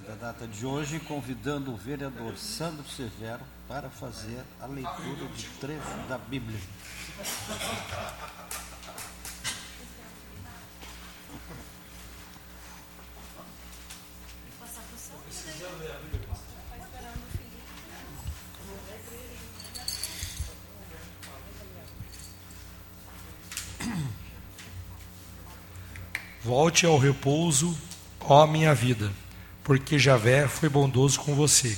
da data de hoje, convidando o vereador Sandro Severo para fazer a leitura de trecho da Bíblia. Volte ao repouso, ó minha vida, porque Javé foi bondoso com você.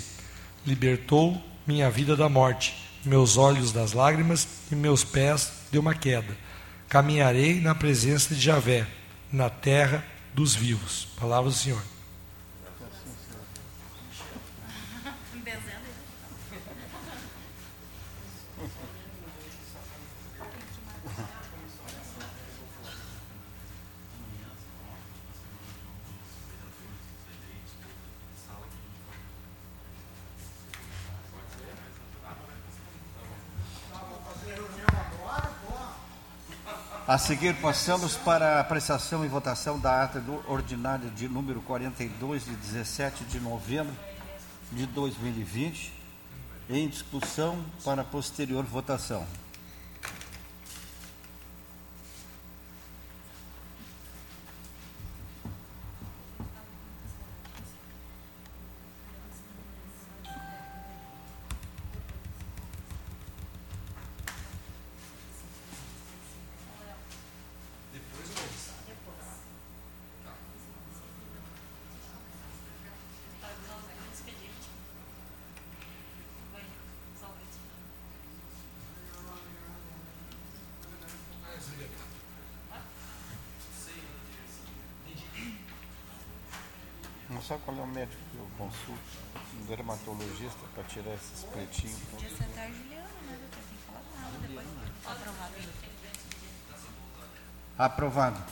Libertou minha vida da morte, meus olhos das lágrimas e meus pés de uma queda. Caminharei na presença de Javé, na terra dos vivos. Palavra do Senhor. A seguir, passamos para a apreciação e votação da ata do ordinário de número 42, de 17 de novembro de 2020, em discussão para posterior votação. Que? Um dermatologista para tirar esses pretinhos. Podia sentar a Juliana, né, doutor? Sem falar nada depois. Aprovado. Aprovado.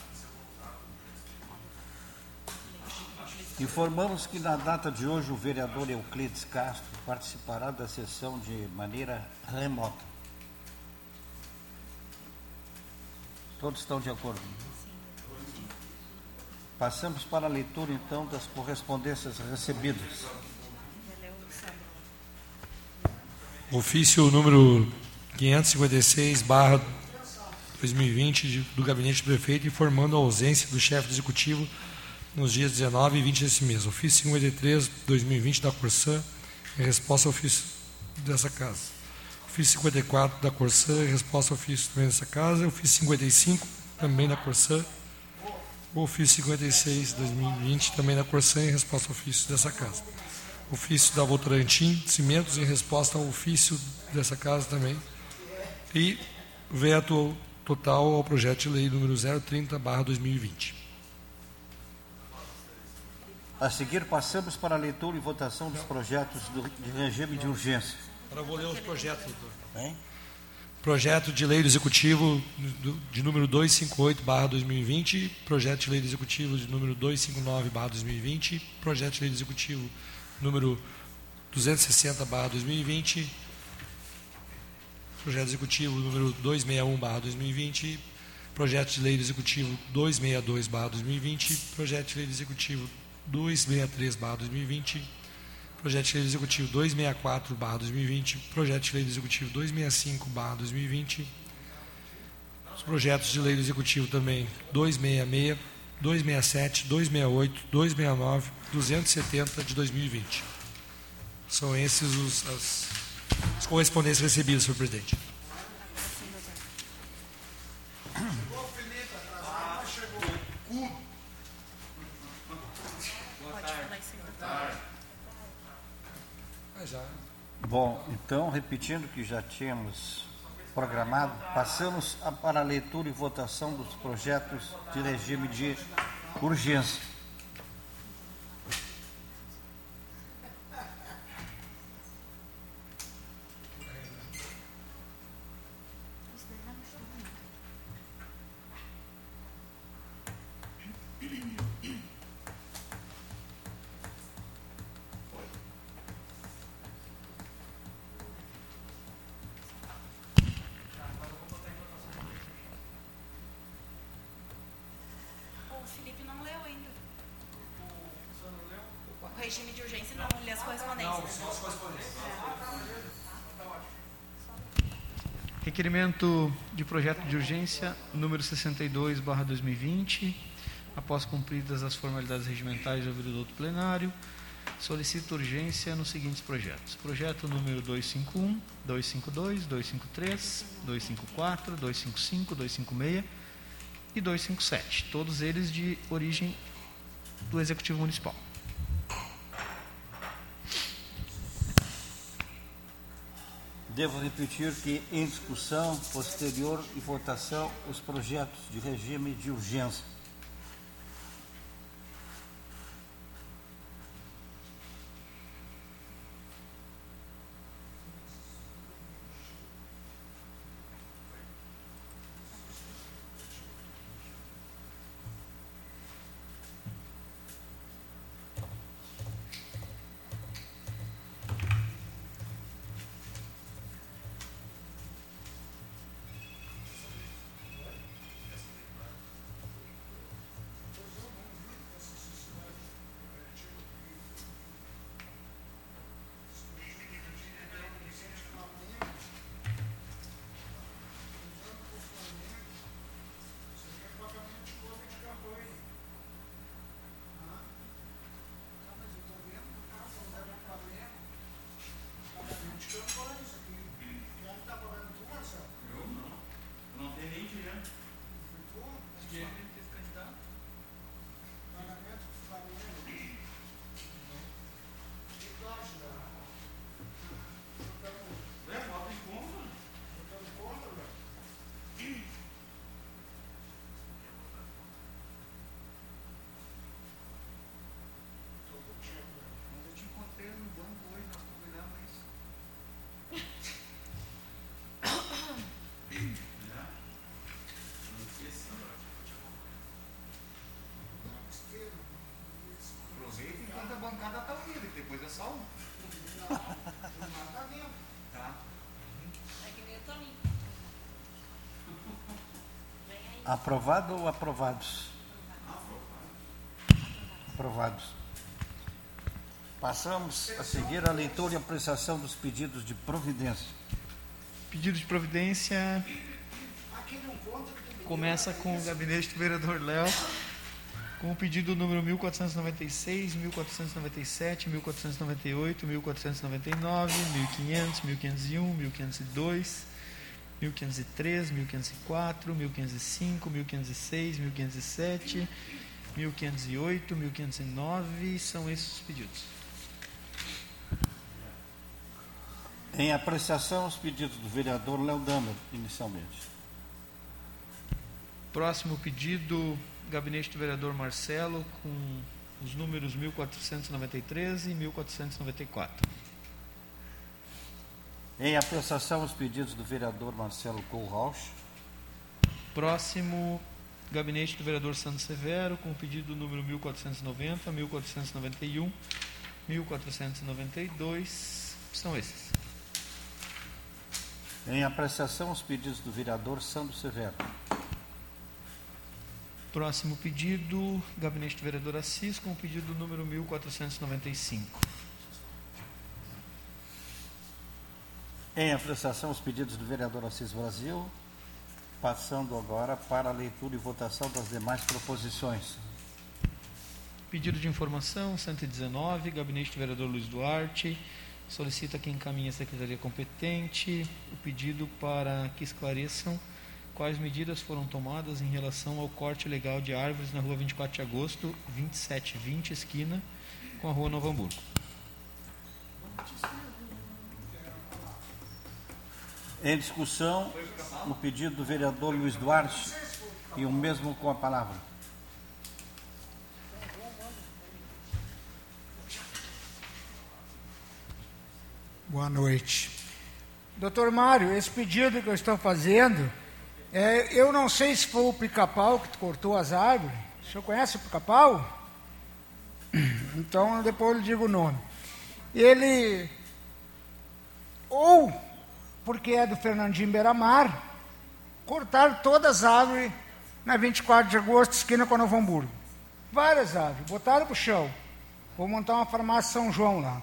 Informamos que na data de hoje o vereador Euclides Castro participará da sessão de maneira remota. Todos estão de acordo? Passamos para a leitura então das correspondências recebidas. Ofício número 556, barra 2020, de- do gabinete do prefeito, informando a ausência do chefe do executivo nos dias 19 e 20 desse mês. Ofício 53, 2020, da Corsã, em resposta ao ofício dessa casa. Ofício 54 da Corsã, em resposta ao ofício também dessa casa. Ofício 55, também da Corsã. O ofício 56, 2020, também da Corsã, em resposta ao ofício dessa casa. Ofício da Votorantim Cimentos, em resposta ao ofício dessa casa também. E veto total ao projeto de lei número 030, barra 2020. A seguir, passamos para a leitura e votação dos projetos do, de regime de urgência. Agora vou ler os projetos, doutor. Hein? Projeto de lei do Executivo de número 258, barra 2020, projeto de lei do Executivo de número 259, barra 2020, projeto de lei do Executivo número 260, barra 2020, projeto executivo número 261, barra 2020, projeto de lei do Executivo 262, barra 2020, projeto de lei do Executivo 263, barra 2020, Projeto de Lei Executivo 264, barra 2020, Projeto de Lei Executivo 265, barra 2020, os projetos de lei do Executivo também 266, 267, 268, 269, 270 de 2020. São esses os, as, as correspondências recebidas, senhor presidente. Pode falar isso aí, doutor. Ah, Bom, então, repetindo o que já tínhamos programado, passamos para a leitura e votação dos projetos de regime de urgência. Projeto de urgência número 62, barra 2020. Após cumpridas as formalidades regimentais do ouvido do plenário, solicito urgência nos seguintes projetos. Projeto número 251, 252, 253, 254, 255, 256 e 257. Todos eles de origem do Executivo Municipal. Devo repetir que, em discussão posterior e votação, os projetos de regime de urgência. Eu não. Eu não tenho nem dinheiro. Por? Só um. tá. É que nem o Toninho. Aprovado ou aprovados? Aprovados. Passamos a seguir a leitura e apreciação dos pedidos de providência. Pedido de providência começa com o gabinete do vereador Léo o pedido número 1496, 1497, 1498, 1499, 1500, 1501, 1502, 1503, 1504, 1505, 1506, 1507, 1508, 1509, são esses os pedidos. Em apreciação, os pedidos do vereador Léo Damer, inicialmente. Próximo pedido gabinete do vereador Marcelo, com os números 1493 e 1494. Em apreciação, os pedidos do vereador Marcelo Kohlrausch. Próximo, gabinete do vereador Santos Severo, com o pedido número 1490, 1491, 1492. São esses. Em apreciação, os pedidos do vereador Santos Severo. Próximo pedido, gabinete do vereador Assis, com o pedido número 1495. Em apreciação, os pedidos do vereador Assis Brasil, passando agora para a leitura e votação das demais proposições. Pedido de informação 119, gabinete do vereador Luiz Duarte, solicita que encaminhe a secretaria competente o pedido para que esclareçam quais medidas foram tomadas em relação ao corte legal de árvores na rua 24 de agosto, 2720, esquina, com a rua Novo Hamburgo. Em discussão, o pedido do vereador Luiz Duarte e o mesmo com a palavra. Boa noite. Doutor Mário, esse pedido que eu estou fazendo é, eu não sei se foi o pica-pau que cortou as árvores. O senhor conhece o pica-pau? Então depois eu digo o nome. Ele, ou porque é do Fernandinho Beiramar, cortaram todas as árvores na 24 de agosto, esquina com Novo Hamburgo. Várias árvores, botaram para o chão. Vou montar uma farmácia São João lá.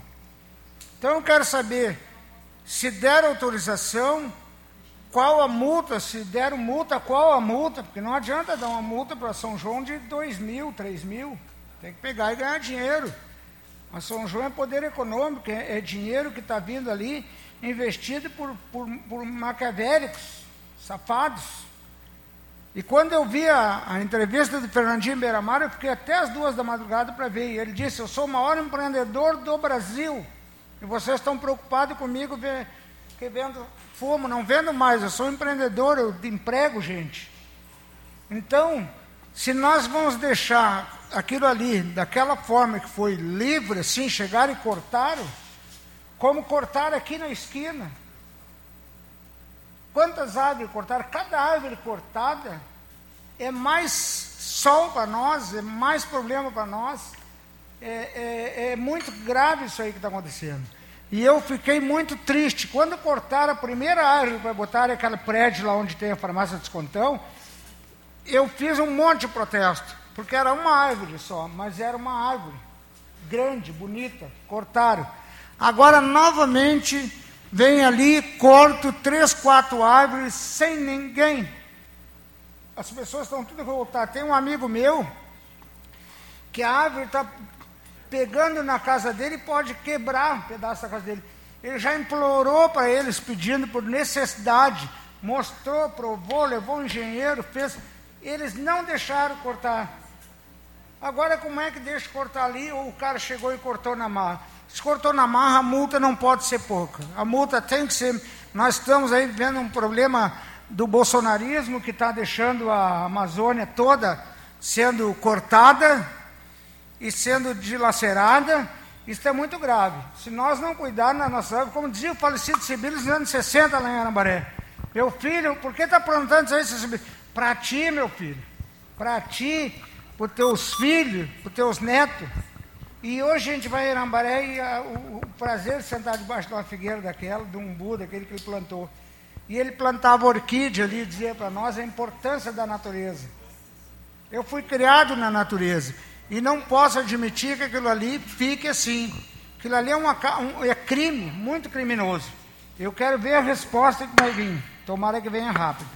Então eu quero saber se der autorização, qual a multa, se deram multa, qual a multa, porque não adianta dar uma multa para São João de 2 mil, 3 mil. Tem que pegar e ganhar dinheiro. Mas São João é poder econômico, é, é dinheiro que está vindo ali investido por, por, por maquiavélicos, safados. E quando eu vi a, a entrevista do Fernandinho Beiramar, eu fiquei até as duas da madrugada para ver. E ele disse: Eu sou o maior empreendedor do Brasil. E vocês estão preocupados comigo ver, que vendo fumo, não vendo mais. Eu sou empreendedor, eu emprego gente. Então, se nós vamos deixar aquilo ali daquela forma que foi livre, assim, chegaram e cortaram, como cortaram aqui na esquina. Quantas árvores cortaram? Cada árvore cortada é mais sol para nós, é mais problema para nós. É, é, é, muito grave isso aí que está acontecendo. E eu fiquei muito triste. Quando cortaram a primeira árvore para botar aquele prédio lá onde tem a farmácia Descontão, eu fiz um monte de protesto, porque era uma árvore só, mas era uma árvore grande, bonita, cortaram. Agora, novamente, vem ali, corto três, quatro árvores sem ninguém. As pessoas estão tudo revoltadas. Tem um amigo meu que a árvore está pegando na casa dele pode quebrar um pedaço da casa dele. Ele já implorou para eles, pedindo por necessidade, mostrou, provou, levou um engenheiro, fez. Eles não deixaram cortar. Agora, como é que deixa cortar ali? Ou o cara chegou e cortou na marra? Se cortou na marra, a multa não pode ser pouca. A multa tem que ser. Nós estamos aí vendo um problema do bolsonarismo que está deixando a Amazônia toda sendo cortada e sendo dilacerada. Isso é muito grave. Se nós não cuidarmos da nossa como dizia o falecido Sibílio nos anos 60 lá em Arambaré, meu filho, por que está plantando isso aí? Para ti, meu filho, para ti, para os teus filhos, para os teus netos. E hoje a gente vai em Arambaré e a, o, o, prazer de sentar debaixo de uma figueira daquela, de um Buda, aquele que ele plantou. E ele plantava orquídea ali, dizia para nós a importância da natureza. Eu fui criado na natureza e não posso admitir que aquilo ali fique assim. Aquilo ali é, uma, um, é crime, muito criminoso. Eu quero ver a resposta que vai vir. Tomara que venha rápido.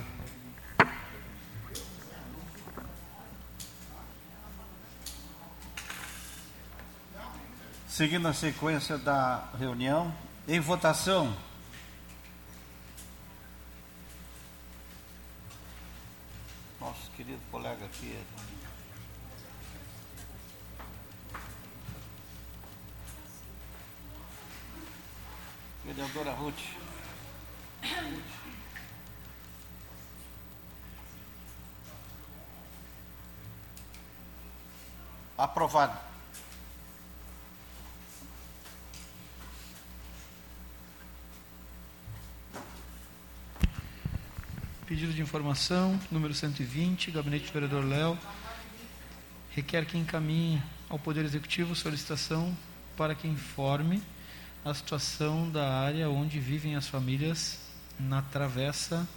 Seguindo a sequência da reunião, em votação. Nosso querido colega aqui. Vereadora Ruth. Aprovado. Pedido de informação, número 120, gabinete do vereador Léo, requer que encaminhe ao Poder Executivo solicitação para que informe a situação da área onde vivem as famílias na travessa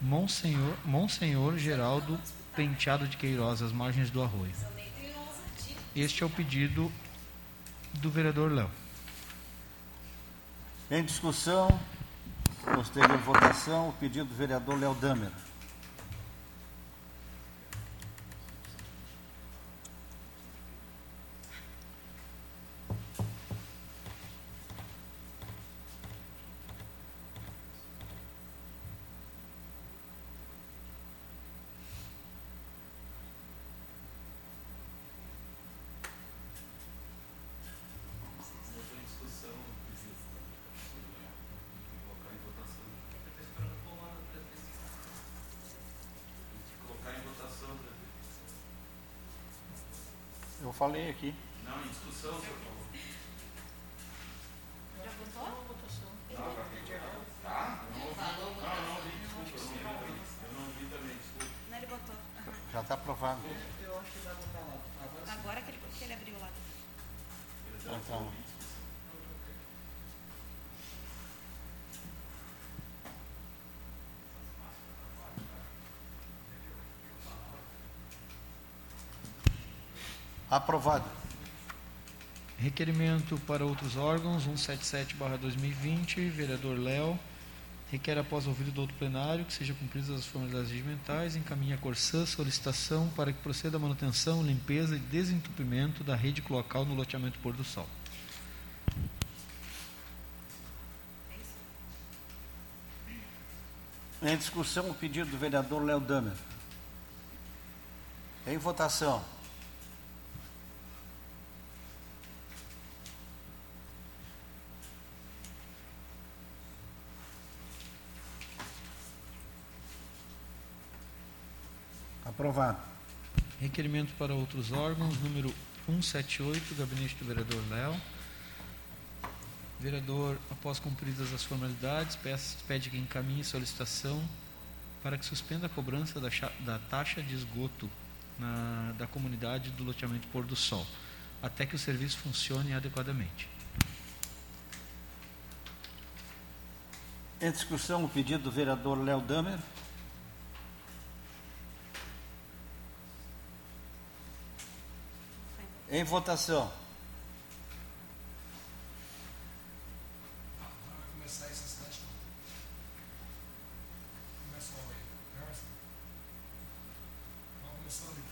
Monsenhor, Monsenhor Geraldo Penteado de Queiroz, às margens do arroio. Este é o pedido do vereador Léo. Em discussão, Posterior votação, o pedido do vereador Léo Damer. Falei aqui. Não, em discussão, senhor falou. Já votou? Não, já pediu. Tá? Eu não ouvi. Não, eu não ouvi, desculpa. Eu não ouvi. Eu não ouvi também, desculpa. Não, ele. Já está aprovado. Agora que ele, que ele abriu lá. Então, Aprovado. Requerimento para outros órgãos, 177-2020, vereador Léo. Requer, após ouvido do outro plenário, que sejam cumpridas as formalidades regimentais, encaminha a Corsã solicitação para que proceda a manutenção, limpeza e desentupimento da rede cloacal no loteamento Pôr do Sol. Em discussão, o pedido do vereador Léo Damer. Em votação. Aprovado. Requerimento para outros órgãos, número 178, gabinete do vereador Léo. Vereador, após cumpridas as formalidades, pede que encaminhe solicitação para que suspenda a cobrança da, da taxa de esgoto na- da comunidade do loteamento Pôr do Sol, até que o serviço funcione adequadamente. Em discussão, o pedido do vereador Léo Damer. Em votação. Vai começar essa cidade. Começa o aí. Vamos começar aqui.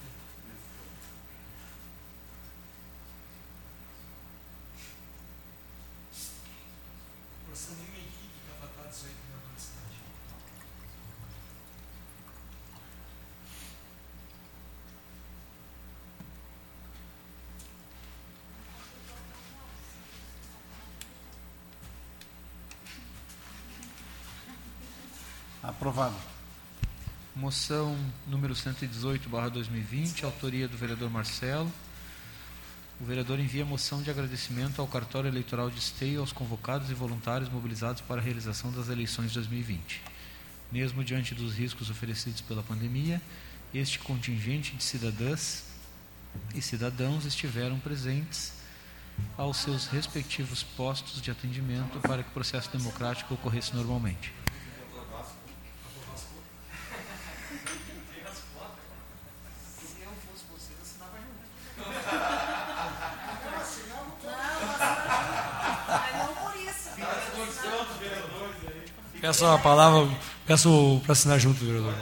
Você nem uma equipe para tratar disso aí na cidade. Aprovado. Moção número 118, barra 2020, autoria do vereador Marcelo. O vereador envia moção de agradecimento ao cartório eleitoral de Esteio aos convocados e voluntários mobilizados para a realização das eleições de 2020. Mesmo diante dos riscos oferecidos pela pandemia, este contingente de cidadãs e cidadãos estiveram presentes aos seus respectivos postos de atendimento para que o processo democrático ocorresse normalmente. Peço a palavra, peço para assinar junto, vereador.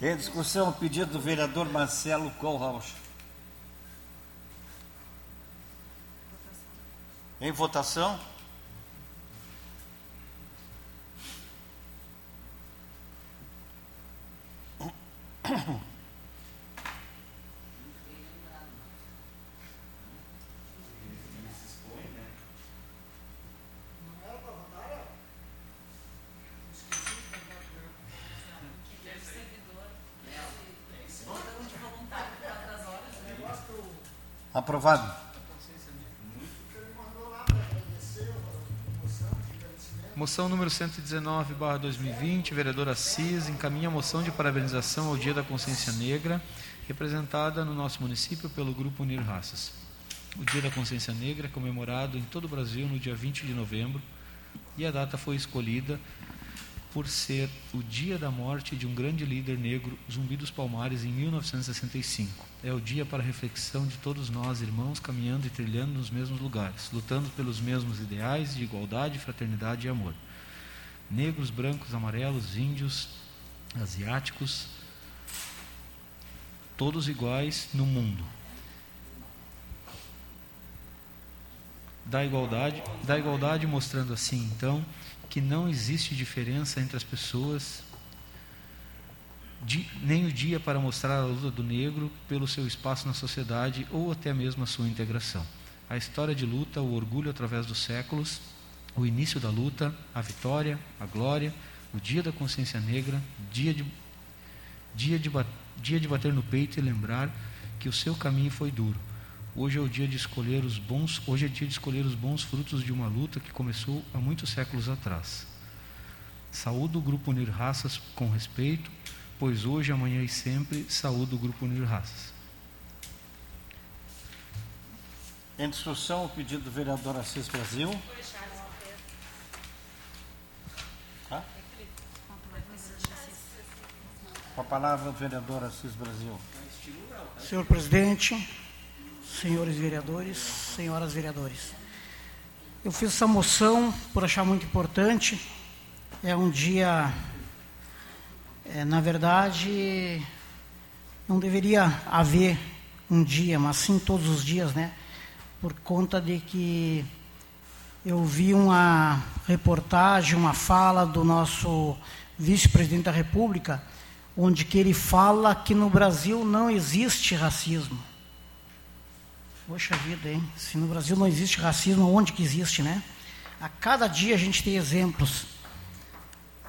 Em discussão, o pedido do vereador Marcelo Kohlhaus. Em votação. Aprovado. Moção número 119, barra 2020, vereador Assis, encaminha a moção de parabenização ao Dia da Consciência Negra, representada no nosso município pelo Grupo Unir Raças. O Dia da Consciência Negra é comemorado em todo o Brasil no dia 20 de novembro e a data foi escolhida por ser o dia da morte de um grande líder negro, Zumbi dos Palmares, em 1965. É o dia para a reflexão de todos nós, irmãos, caminhando e trilhando nos mesmos lugares, lutando pelos mesmos ideais de igualdade, fraternidade e amor. Negros, brancos, amarelos, índios, asiáticos, todos iguais no mundo. Da igualdade, da igualdade mostrando assim, então, que não existe diferença entre as pessoas, de, nem o dia para mostrar a luta do negro pelo seu espaço na sociedade ou até mesmo a sua integração. A história de luta, o orgulho através dos séculos, o início da luta, a vitória, a glória, o dia da consciência negra, dia de, dia de, dia de bater no peito e lembrar que o seu caminho foi duro. Hoje é o dia de escolher os bons, hoje é dia de escolher os bons frutos de uma luta que começou há muitos séculos atrás. Saúdo o grupo Unir Raças com respeito pois hoje, amanhã e sempre saúdo o Grupo Unir Raças. Em discussão, o pedido do vereador Assis Brasil. Tá? Com a palavra, o vereador Assis Brasil. Senhor presidente, senhores vereadores, senhoras vereadores. Eu fiz essa moção por achar muito importante. É um dia, é, na verdade, não deveria haver um dia, mas sim todos os dias, né? Por conta de que eu vi uma reportagem, uma fala do nosso vice-presidente da República, onde que ele fala que no Brasil não existe racismo. Poxa vida, hein? Se no Brasil não existe racismo, onde que existe, né? A cada dia a gente tem exemplos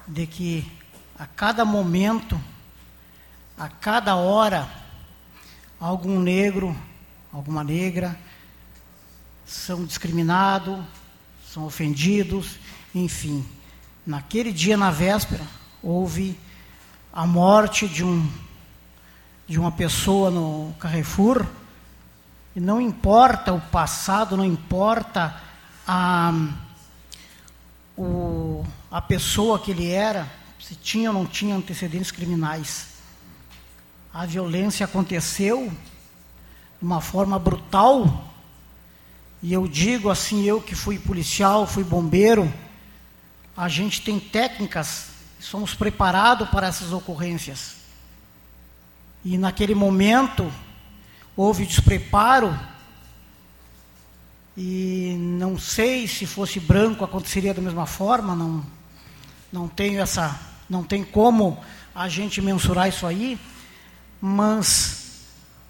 de que a cada momento, a cada hora, algum negro, alguma negra são discriminados, são ofendidos, enfim. Naquele dia, na véspera, houve a morte de um de uma pessoa no Carrefour não importa o passado, não importa a, o, a pessoa que ele era, se tinha ou não tinha antecedentes criminais. A violência aconteceu de uma forma brutal, e eu digo assim, eu que fui policial, fui bombeiro, a gente tem técnicas, somos preparados para essas ocorrências. E naquele momento, houve despreparo e não sei se fosse branco aconteceria da mesma forma, não não tenho essa, não tem como a gente mensurar isso aí, mas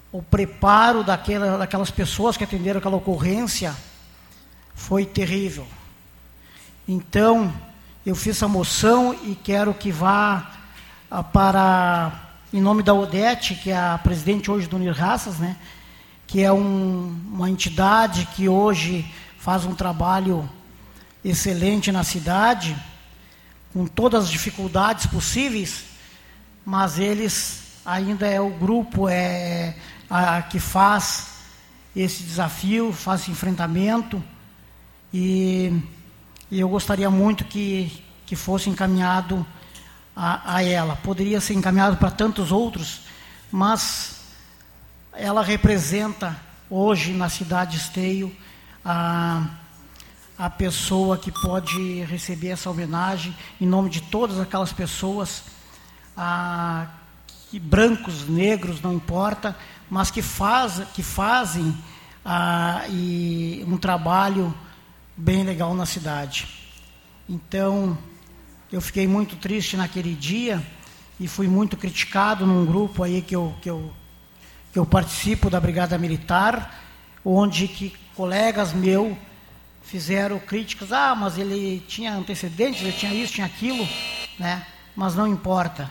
o preparo daquela, daquelas pessoas que atenderam aquela ocorrência foi terrível. Então, eu fiz essa moção e quero que vá ah, para em nome da Odete, que é a presidente hoje do Unir Raças, né, que é um, uma entidade que hoje faz um trabalho excelente na cidade, com todas as dificuldades possíveis, mas eles ainda é o grupo é a, que faz esse desafio, faz esse enfrentamento. E, e eu gostaria muito que, que fosse encaminhado a, a ela. Poderia ser encaminhado para tantos outros, mas ela representa hoje na cidade Esteio a, a pessoa que pode receber essa homenagem em nome de todas aquelas pessoas, a, que brancos, negros, não importa, mas que, faz, que fazem a, e um trabalho bem legal na cidade. Então, eu fiquei muito triste naquele dia e fui muito criticado num grupo aí que eu, que eu, que eu participo da Brigada Militar, onde que colegas meus fizeram críticas, ah, mas ele tinha antecedentes, ele tinha isso, tinha aquilo, né? Mas não importa.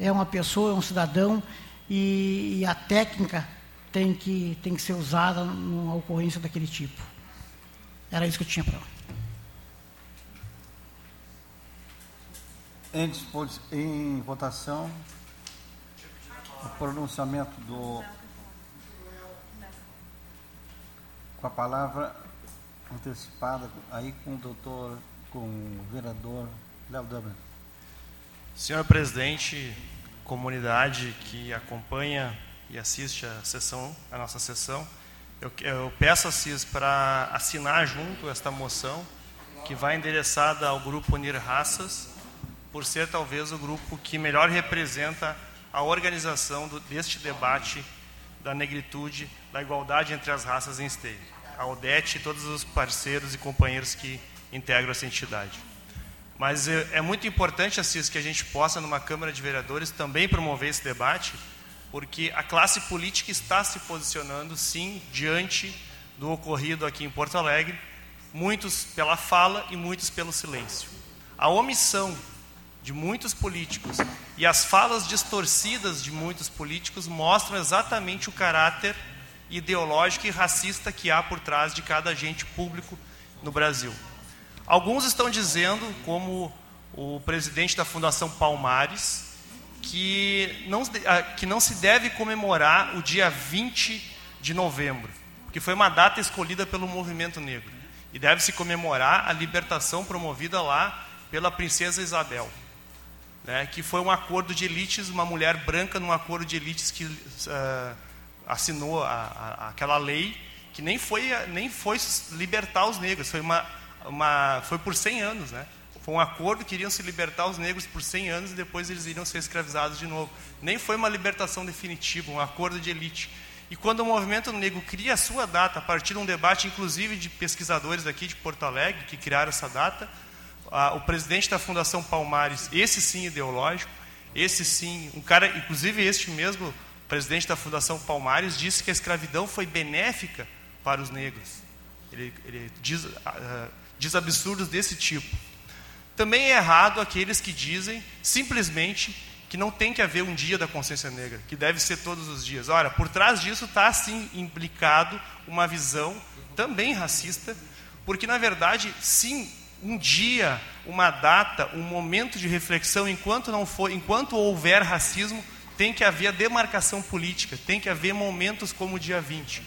É uma pessoa, é um cidadão e, e a técnica tem que, tem que ser usada numa ocorrência daquele tipo. Era isso que eu tinha para Em, em votação, o pronunciamento do. Com a palavra antecipada aí com o doutor, com o vereador Léo Dublin. Senhor presidente, comunidade que acompanha e assiste a sessão, a nossa sessão, eu, eu peço a CIS para assinar junto esta moção que vai endereçada ao grupo Unir Raças por ser talvez o grupo que melhor representa a organização do, deste debate da negritude, da igualdade entre as raças em Esteio. A Odete e todos os parceiros e companheiros que integram essa entidade. Mas é, é muito importante, Assis, que a gente possa, numa Câmara de Vereadores, também promover esse debate, porque a classe política está se posicionando, sim, diante do ocorrido aqui em Porto Alegre, muitos pela fala e muitos pelo silêncio. A omissão de muitos políticos e as falas distorcidas de muitos políticos mostram exatamente o caráter ideológico e racista que há por trás de cada agente público no Brasil. Alguns estão dizendo, como o presidente da Fundação Palmares, que não, ah, que não se deve comemorar o dia 20 de novembro, que foi uma data escolhida pelo movimento negro. E deve-se comemorar a libertação promovida lá pela princesa Isabel, né, que foi um acordo de elites, uma mulher branca num acordo de elites que uh, assinou a, a, aquela lei que nem foi, nem foi libertar os negros, foi, uma, uma, foi por 100 anos, né? Foi um acordo que iriam se libertar os negros por 100 anos e depois eles iriam ser escravizados de novo. Nem foi uma libertação definitiva, um acordo de elite. E quando o movimento negro cria a sua data, a partir de um debate, inclusive de pesquisadores aqui de Porto Alegre, que criaram essa data, o presidente da Fundação Palmares, esse sim ideológico, esse sim, um cara, inclusive este mesmo presidente da Fundação Palmares, disse que a escravidão foi benéfica para os negros. Ele, ele diz, diz absurdos desse tipo. Também é errado aqueles que dizem simplesmente que não tem que haver um dia da consciência negra, que deve ser todos os dias. Ora, por trás disso está assim implicado uma visão também racista, porque na verdade, sim, um dia, uma data, um momento de reflexão, enquanto não for, enquanto houver racismo, tem que haver demarcação política, tem que haver momentos como o dia 20. Uh,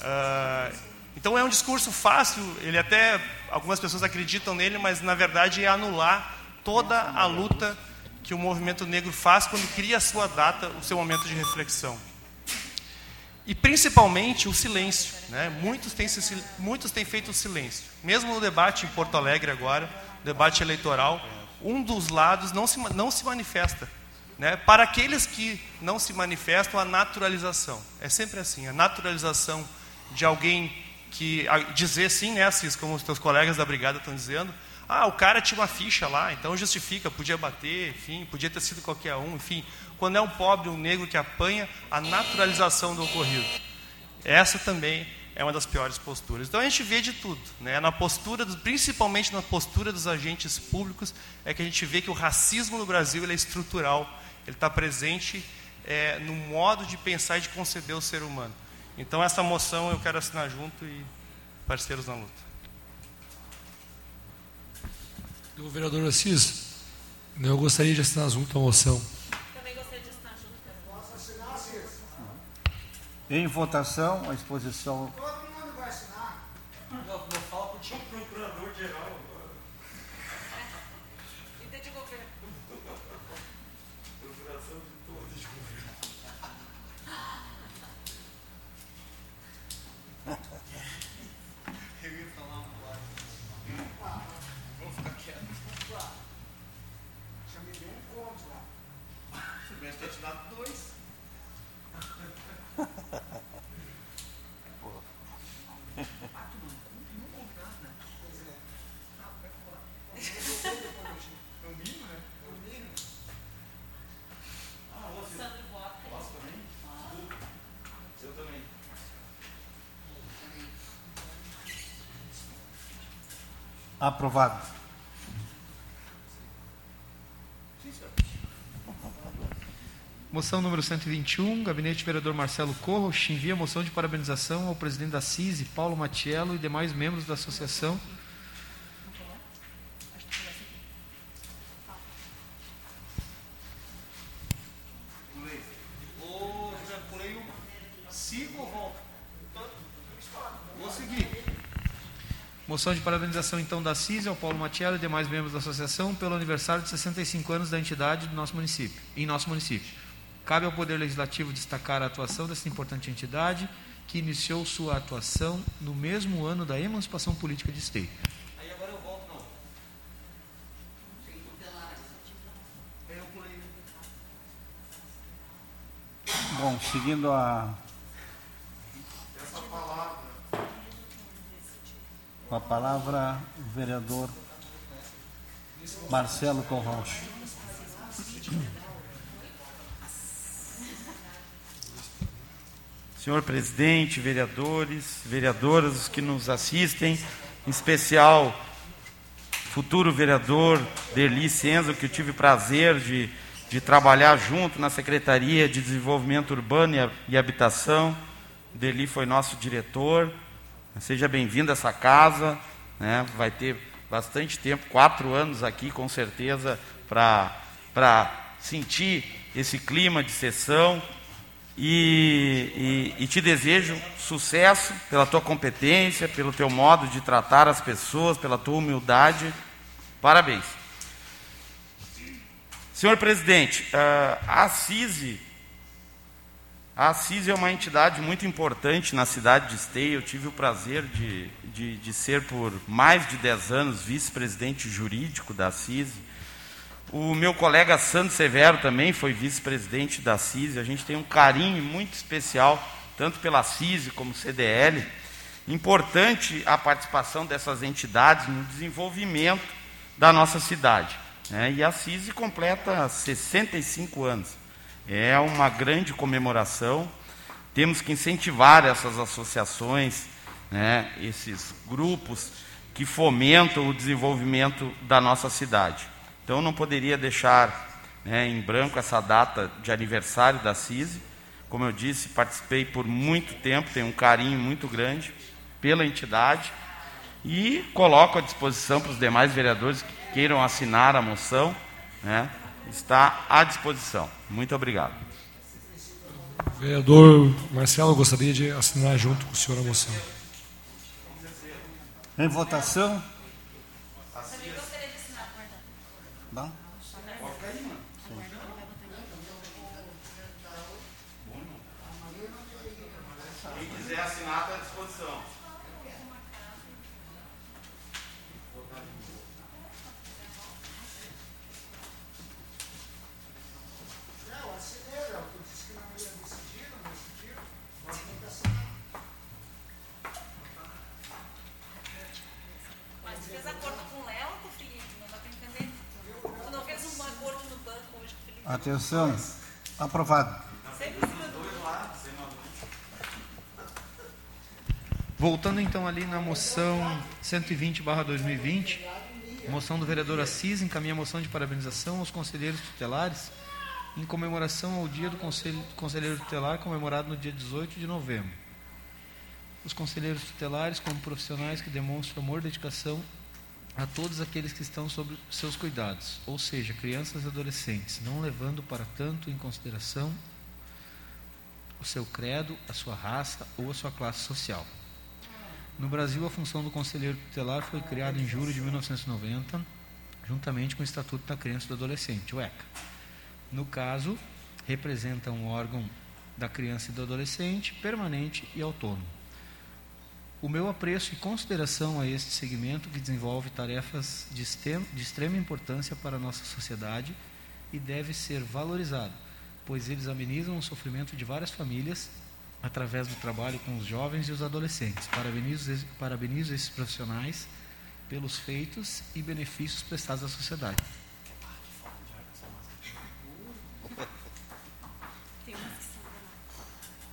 ah, então é um discurso fácil, ele até algumas pessoas acreditam nele, mas na verdade é anular toda a luta que o movimento negro faz quando cria a sua data, o seu momento de reflexão. E principalmente o silêncio. Né? Muitos, têm, muitos têm feito silêncio. Mesmo no debate em Porto Alegre agora, debate eleitoral, um dos lados não se, não se manifesta. Né? Para aqueles que não se manifestam, a naturalização. É sempre assim, a naturalização de alguém que dizer sim, né, Assis, como os teus colegas da brigada estão dizendo, ah, o cara tinha uma ficha lá, então justifica, podia bater, enfim, podia ter sido qualquer um, enfim. Quando é um pobre, um negro que apanha, a naturalização do ocorrido. Essa também é uma das piores posturas. Então a gente vê de tudo, né? Na postura, principalmente na postura dos agentes públicos, é que a gente vê que o racismo no Brasil é estrutural, ele está presente é, no modo de pensar e de conceber o ser humano. Então, essa moção eu quero assinar junto e parceiros na luta. O vereador Assis, eu gostaria de assinar junto a moção. Em votação, a exposição. Aprovado. Moção número 121, gabinete vereador Marcelo Corro, envia moção de parabenização ao presidente da CISI, Paulo Matiello, e demais membros da associação Moção de parabenização então da CIS ao Paulo Matiello e demais membros da associação pelo aniversário de 65 anos da entidade do nosso município, em nosso município. Cabe ao Poder Legislativo destacar a atuação dessa importante entidade que iniciou sua atuação no mesmo ano da emancipação política de Esteio. Aí agora eu volto não. Bom, seguindo a Com a palavra, o vereador Marcelo Corrocha. Senhor presidente, vereadores, vereadoras, os que nos assistem, em especial futuro vereador Derli Senzo, que eu tive prazer de, de trabalhar junto na Secretaria de Desenvolvimento Urbano e Habitação. Derli foi nosso diretor, Seja bem-vindo a essa casa, né? vai ter bastante tempo, quatro anos aqui com certeza, para sentir esse clima de sessão e, e, e te desejo sucesso pela tua competência, pelo teu modo de tratar as pessoas, pela tua humildade. Parabéns. Senhor presidente, ah, a a CISI é uma entidade muito importante na cidade de Esteio. Eu tive o prazer de, de, de ser por mais de 10 anos vice-presidente jurídico da CISI. O meu colega Sandro Severo também foi vice-presidente da CISI. A gente tem um carinho muito especial, tanto pela CISI como CDL. Importante a participação dessas entidades no desenvolvimento da nossa cidade. Né? E a CISI completa 65 anos. É uma grande comemoração. Temos que incentivar essas associações, né? esses grupos que fomentam o desenvolvimento da nossa cidade. Então não poderia deixar né, em branco essa data de aniversário da CISI. Como eu disse, participei por muito tempo, tenho um carinho muito grande pela entidade e coloco à disposição para os demais vereadores que queiram assinar a moção, né, está à disposição. Muito obrigado. Vereador Marcelo, gostaria de assinar junto com o senhor a moção. Em votação? Atenção. Aprovado. Voltando então ali na moção 120/2020, moção do vereador Assis encaminha a moção de parabenização aos conselheiros tutelares em comemoração ao Dia do Conselheiro Tutelar comemorado no dia 18 de novembro. Os conselheiros tutelares como profissionais que demonstram amor dedicação a todos aqueles que estão sob seus cuidados, ou seja, crianças e adolescentes, não levando para tanto em consideração o seu credo, a sua raça ou a sua classe social. No Brasil, a função do conselheiro tutelar foi criada em julho de 1990, juntamente com o Estatuto da Criança e do Adolescente, o ECA. No caso, representa um órgão da criança e do adolescente permanente e autônomo. O meu apreço e consideração a este segmento que desenvolve tarefas de extrema, de extrema importância para a nossa sociedade e deve ser valorizado, pois eles amenizam o sofrimento de várias famílias através do trabalho com os jovens e os adolescentes. Parabenizo, parabenizo esses profissionais pelos feitos e benefícios prestados à sociedade. Tem umas que são danadas.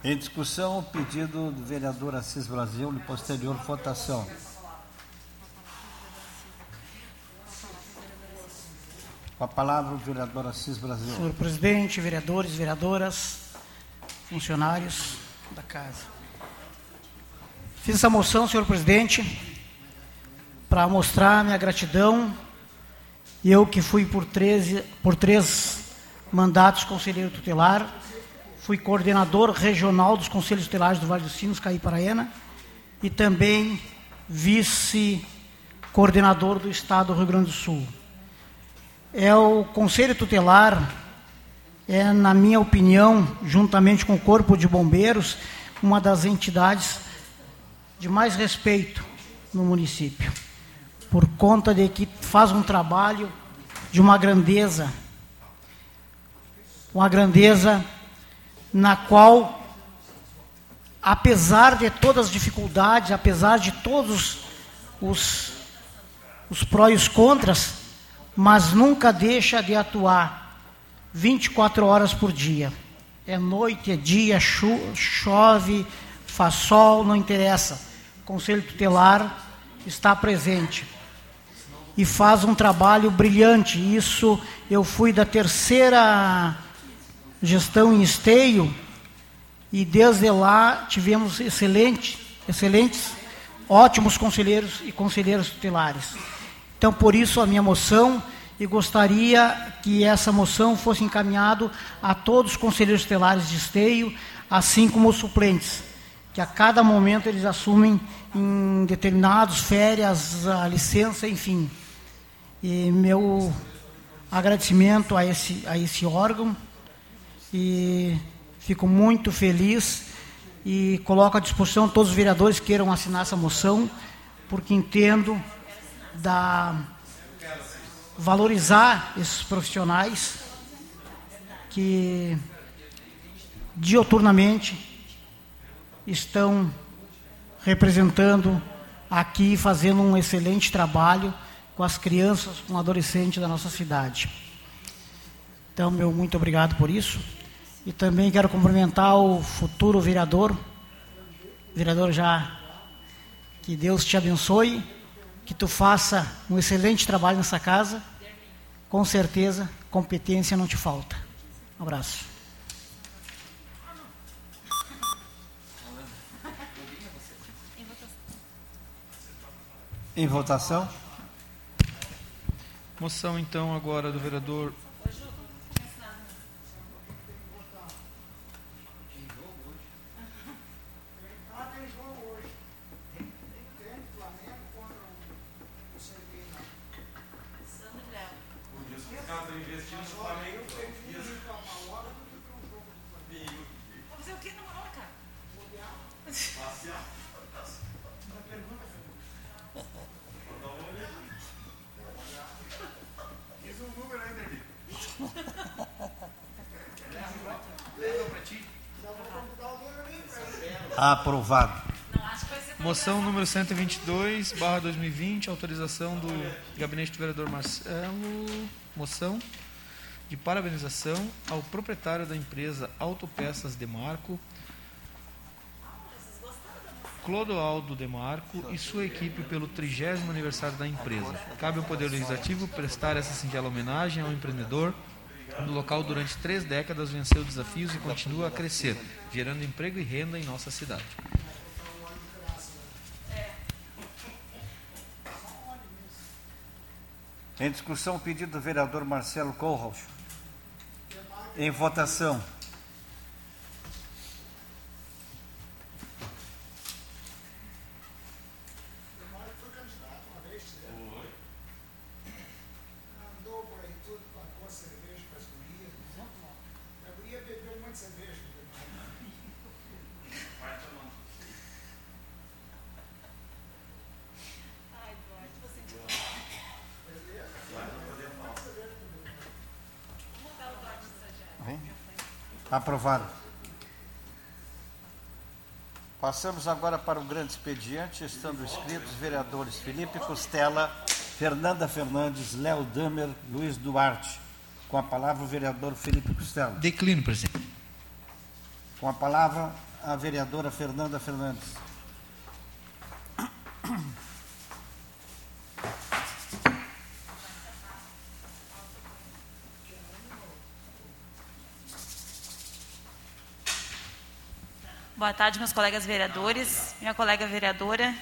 Em discussão, o pedido do vereador Assis Brasil e posterior votação. Com a palavra o vereador Assis Brasil. Senhor presidente, vereadores, vereadoras, funcionários da casa. Fiz essa moção, senhor presidente, para mostrar minha gratidão. Eu que fui por, 13, por três mandatos conselheiro tutelar, fui coordenador regional dos conselhos tutelares do Vale dos Sinos, Caí Paraena, e também vice-coordenador do Estado do Rio Grande do Sul. É o Conselho Tutelar, é, na minha opinião, juntamente com o Corpo de Bombeiros, uma das entidades de mais respeito no município, por conta de que faz um trabalho de uma grandeza, uma grandeza na qual, apesar de todas as dificuldades, apesar de todos os, os prós e os contras, mas nunca deixa de atuar 24 horas por dia. É noite, é dia, chu- chove, faz sol, não interessa. O Conselho Tutelar está presente e faz um trabalho brilhante. Isso eu fui da terceira gestão em esteio e desde lá tivemos excelente, excelentes, ótimos conselheiros e conselheiras tutelares. Então, por isso a minha moção e gostaria que essa moção fosse encaminhado a todos os conselheiros estelares de esteio, assim como os suplentes, que a cada momento eles assumem em determinados férias, a licença, enfim. E meu agradecimento a esse, a esse órgão e fico muito feliz e coloco à disposição todos os vereadores que queiram assinar essa moção, porque entendo da valorizar esses profissionais que dioturnamente estão representando aqui, fazendo um excelente trabalho com as crianças, com adolescentes da nossa cidade. Então, meu muito obrigado por isso. E também quero cumprimentar o futuro vereador, vereador já, que Deus te abençoe que tu faça um excelente trabalho nessa casa. Com certeza, competência não te falta. Um abraço. Em votação. Moção então agora do vereador Fazer o que na moral, cara? Aprovado. Moção número 122, barra 2020, autorização do gabinete do vereador Marcelo. Moção de parabenização ao proprietário da empresa Autopeças Demarco, Clodoaldo Demarco e sua equipe pelo 30 aniversário da empresa. Cabe ao Poder Legislativo prestar essa singela homenagem ao empreendedor. No local, durante três décadas, venceu desafios e continua a crescer, gerando emprego e renda em nossa cidade. Em discussão, o pedido do vereador Marcelo Kohlrausch. Em votação. Andou por aí tudo com a com cerveja para as gurias. A guria bebeu um monte de cerveja. Ai, Eduardo, você de Vamos botar o Eduardo de estagiário. Vem. Aprovado. Passamos agora para o grande expediente, estando inscritos os vereadores Felipe Costela, Fernanda Fernandes, Léo Damer, Luiz Duarte. Com a palavra o vereador Felipe Costela. Declino, presidente. Com a palavra a vereadora Fernanda Fernandes. Boa tarde, meus colegas vereadores, minha colega vereadora,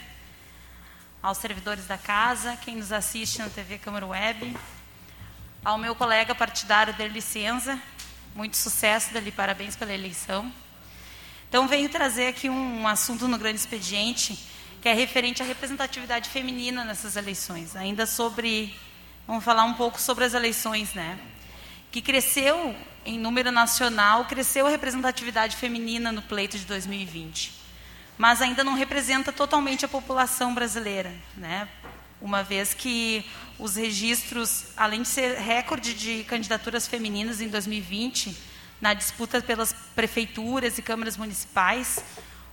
aos servidores da casa, quem nos assiste na TV Câmara Web, ao meu colega partidário Derli Senza, muito sucesso, Derli, parabéns pela eleição. Então, venho trazer aqui um assunto no grande expediente, que é referente à representatividade feminina nessas eleições. Ainda sobre, vamos falar um pouco sobre as eleições, né? Que cresceu em número nacional, cresceu a representatividade feminina no pleito de 2020. Mas ainda não representa totalmente a população brasileira, né? Uma vez que os registros, além de ser recorde de candidaturas femininas em 2020, na disputa pelas prefeituras e câmaras municipais,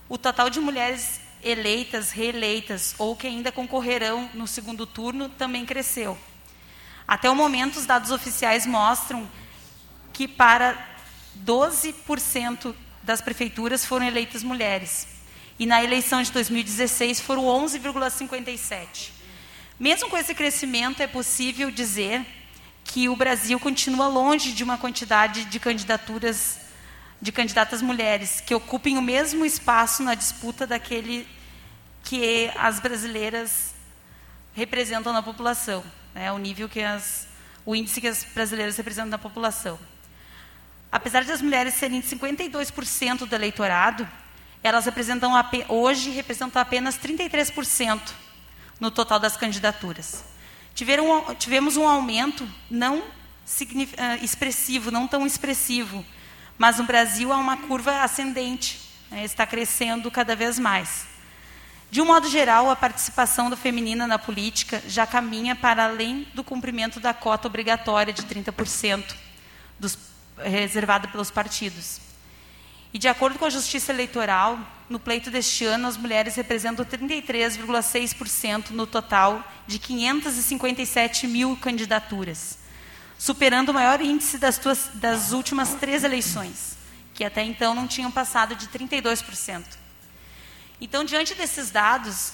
o total de mulheres eleitas, reeleitas ou que ainda concorrerão no segundo turno também cresceu. Até o momento, os dados oficiais mostram que para 12% das prefeituras foram eleitas mulheres. E na eleição de 2016 foram 11,57%. Mesmo com esse crescimento, é possível dizer que o Brasil continua longe de uma quantidade de candidaturas de candidatas mulheres que ocupem o mesmo espaço na disputa daquele que as brasileiras representam na população, né, o nível que as o índice que as brasileiras representam da população. Apesar de as mulheres serem 52% do eleitorado, elas representam hoje representam apenas 33% no total das candidaturas. Tiveram, tivemos um aumento não eh, expressivo, não tão expressivo, mas no Brasil há uma curva ascendente, né, está crescendo cada vez mais. De um modo geral, a participação da feminina na política já caminha para além do cumprimento da cota obrigatória de 30% dos, reservada pelos partidos. E de acordo com a Justiça Eleitoral, no pleito deste ano, as mulheres representam 33,6% no total de 557 mil candidaturas, superando o maior índice das, tuas, das últimas três eleições, que até então não tinham passado de 32%. Então, diante desses dados,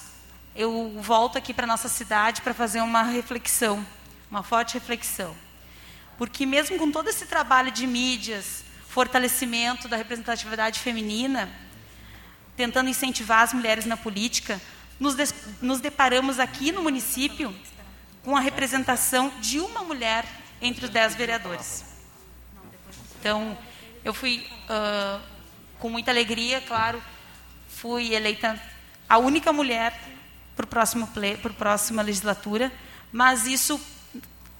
eu volto aqui para a nossa cidade para fazer uma reflexão, uma forte reflexão. Porque mesmo com todo esse trabalho de mídias, fortalecimento da representatividade feminina, tentando incentivar as mulheres na política, nos, nos deparamos aqui no município com a representação de uma mulher entre os dez vereadores. Então, eu fui uh, com muita alegria, claro, fui eleita a única mulher para a próxima legislatura, mas isso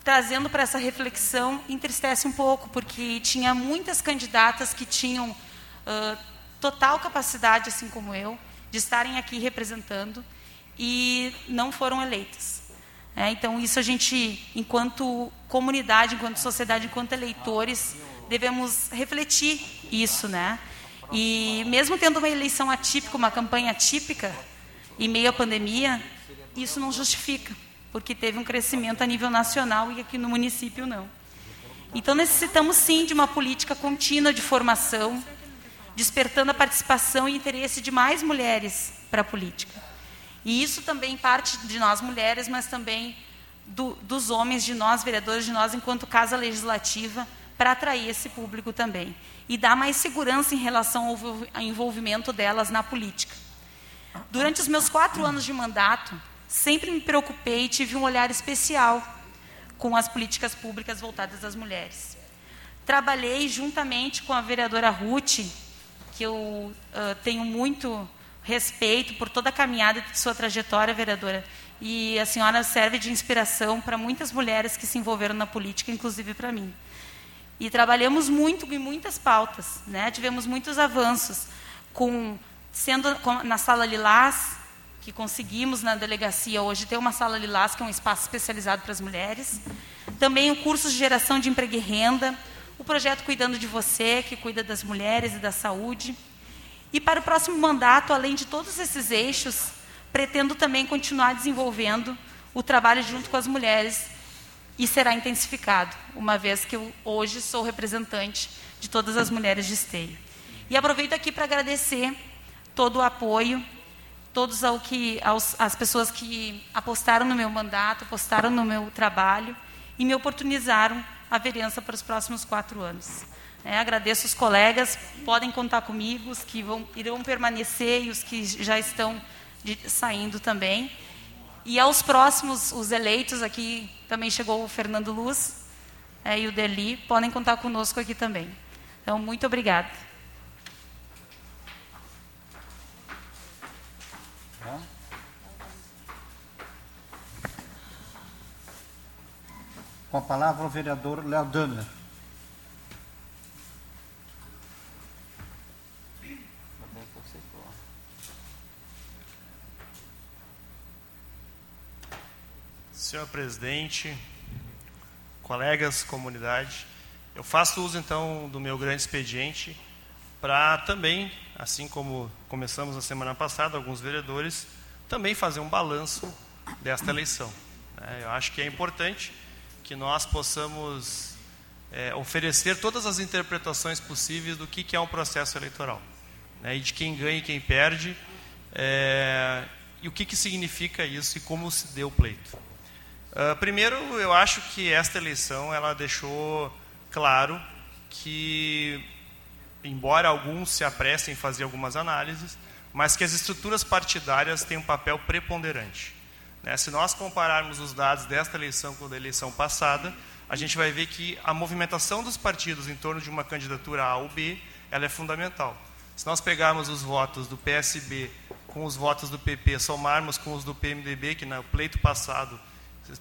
trazendo para essa reflexão entristece um pouco, porque tinha muitas candidatas que tinham uh, total capacidade, assim como eu, de estarem aqui representando e não foram eleitas. É, então, isso a gente, enquanto comunidade, enquanto sociedade, enquanto eleitores, devemos refletir isso, né? E mesmo tendo uma eleição atípica, uma campanha atípica, em meio à pandemia, isso não justifica porque teve um crescimento a nível nacional e aqui no município não. Então necessitamos sim de uma política contínua de formação, despertando a participação e interesse de mais mulheres para a política. E isso também parte de nós mulheres, mas também do, dos homens, de nós vereadores, de nós enquanto casa legislativa, para atrair esse público também e dar mais segurança em relação ao envolvimento delas na política. Durante os meus quatro anos de mandato, sempre me preocupei e tive um olhar especial com as políticas públicas voltadas às mulheres. Trabalhei juntamente com a vereadora Ruth, que eu uh, tenho muito respeito por toda a caminhada de sua trajetória, vereadora, e a senhora serve de inspiração para muitas mulheres que se envolveram na política, inclusive para mim. E trabalhamos muito em muitas pautas, né? tivemos muitos avanços, com, sendo na Sala Lilás, que conseguimos na delegacia hoje ter uma sala Lilás, que é um espaço especializado para as mulheres. Também o curso de geração de emprego e renda, o projeto Cuidando de Você, que cuida das mulheres e da saúde. E para o próximo mandato, além de todos esses eixos, pretendo também continuar desenvolvendo o trabalho junto com as mulheres e será intensificado, uma vez que eu hoje sou representante de todas as mulheres de esteio. E aproveito aqui para agradecer todo o apoio todos ao que, aos, as pessoas que apostaram no meu mandato, apostaram no meu trabalho e me oportunizaram a vereança para os próximos quatro anos. É, agradeço os colegas, podem contar comigo, os que vão, irão permanecer e os que já estão de, saindo também. E aos próximos, os eleitos, aqui também chegou o Fernando Luz é, e o Deli, podem contar conosco aqui também. Então, muito obrigada. Com a palavra o vereador Léo Damer. Senhor presidente, colegas, comunidade, eu faço uso então do meu grande expediente para também, assim como começamos na semana passada, alguns vereadores, também fazer um balanço desta eleição. É, eu acho que é importante que nós possamos é, oferecer todas as interpretações possíveis do que, que é um processo eleitoral, né, e de quem ganha e quem perde, é, e o que, que significa isso e como se deu o pleito. Uh, primeiro, eu acho que esta eleição ela deixou claro que, embora alguns se apressem em fazer algumas análises, mas que as estruturas partidárias têm um papel preponderante. Né? Se nós compararmos os dados desta eleição com a da eleição passada, a gente vai ver que a movimentação dos partidos em torno de uma candidatura A ou B, ela é fundamental. Se nós pegarmos os votos do PSB com os votos do PP, somarmos com os do PMDB, que no pleito passado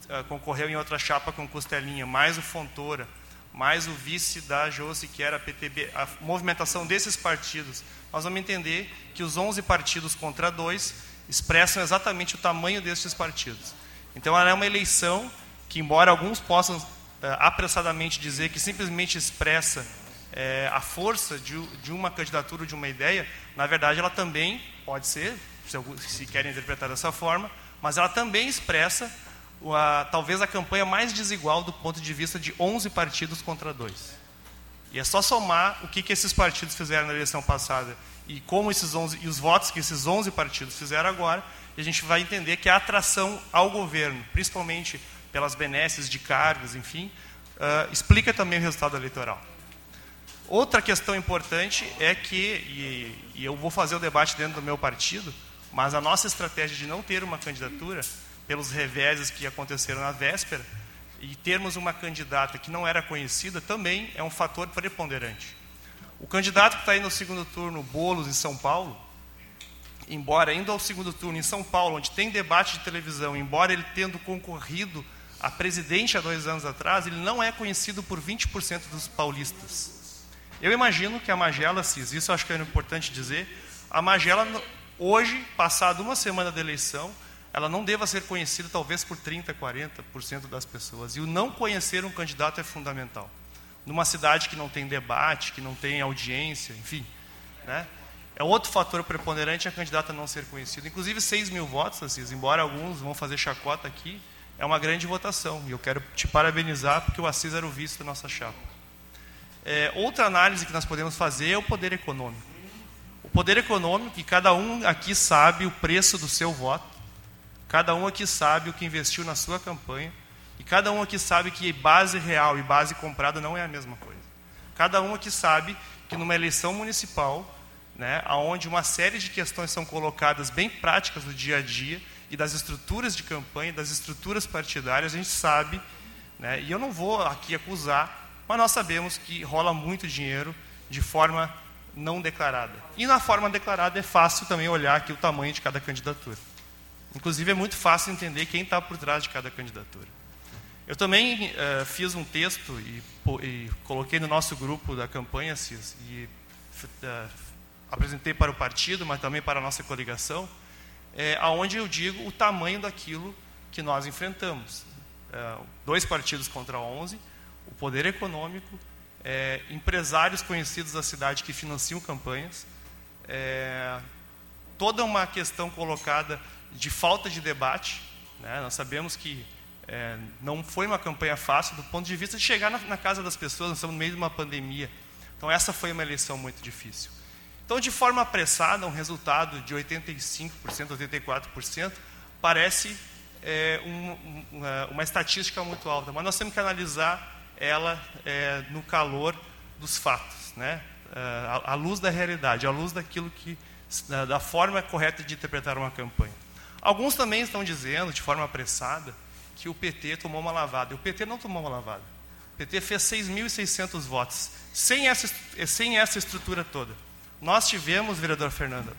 eh, concorreu em outra chapa com Costelinha, mais o Fontoura, mais o vice da Josi, que era a PTB, a movimentação desses partidos, nós vamos entender que os 11 partidos contra dois expressam exatamente o tamanho destes partidos. Então, ela é uma eleição que, embora alguns possam eh, apressadamente dizer que simplesmente expressa é, a força de, de, uma candidatura, de uma ideia, na verdade ela também pode ser, se, se querem interpretar dessa forma, mas ela também expressa a, talvez a campanha mais desigual do ponto de vista de 11 partidos contra dois. E é só somar o que, que esses partidos fizeram na eleição passada e como esses 11 e os votos que esses 11 partidos fizeram agora, a gente vai entender que a atração ao governo, principalmente pelas benesses de cargos, enfim, uh, explica também o resultado eleitoral. Outra questão importante é que, e, e eu vou fazer o debate dentro do meu partido, mas a nossa estratégia de não ter uma candidatura, pelos reveses que aconteceram na véspera, e termos uma candidata que não era conhecida, também é um fator preponderante. O candidato que está aí no segundo turno, Bolos, em São Paulo, embora indo ao segundo turno em São Paulo, onde tem debate de televisão, embora ele tendo concorrido a presidente há dois anos atrás, ele não é conhecido por 20% dos paulistas. Eu imagino que a Magela, Cis, isso acho que é importante dizer, a Magela, hoje, passado uma semana da eleição, ela não deva ser conhecida talvez por 30%, 40% das pessoas. E o não conhecer um candidato é fundamental. Numa cidade que não tem debate, que não tem audiência, enfim. Né? É outro fator preponderante a candidata não ser conhecida. Inclusive, 6 mil votos, Assis, embora alguns vão fazer chacota aqui, é uma grande votação. E eu quero te parabenizar porque o Assis era o vice da nossa chapa. É, outra análise que nós podemos fazer é o poder econômico. O poder econômico, e cada um aqui sabe o preço do seu voto, cada um aqui sabe o que investiu na sua campanha, e cada um aqui sabe que base real e base comprada não é a mesma coisa. Cada um aqui sabe que numa eleição municipal, né, onde uma série de questões são colocadas bem práticas do dia a dia, e das estruturas de campanha, das estruturas partidárias, a gente sabe, né, e eu não vou aqui acusar mas nós sabemos que rola muito dinheiro de forma não declarada. E na forma declarada é fácil também olhar aqui o tamanho de cada candidatura. Inclusive é muito fácil entender quem está por trás de cada candidatura. Eu também uh, fiz um texto e, e, coloquei no nosso grupo da campanha, CIS, e uh, apresentei para o partido, mas também para a nossa coligação, é, aonde eu digo o tamanho daquilo que nós enfrentamos. Dois partidos contra 11, o poder econômico, é, empresários conhecidos da cidade que financiam campanhas, é, toda uma questão colocada de falta de debate. Né? Nós sabemos que é, não foi uma campanha fácil do ponto de vista de chegar na, na, casa das pessoas, nós estamos no meio de uma pandemia. Então, essa foi uma eleição muito difícil. Então, de forma apressada, um resultado de 85%, 84%, parece é, um, uma, uma estatística muito alta, mas nós temos que analisar ela é, no calor dos fatos, né? à, luz da realidade, à luz daquilo que da forma correta de interpretar uma campanha. Alguns também estão dizendo, de forma apressada, que o PT tomou uma lavada. E o PT não tomou uma lavada. O PT fez 6.600 votos, sem essa, sem essa estrutura toda. Nós tivemos, vereador Fernanda,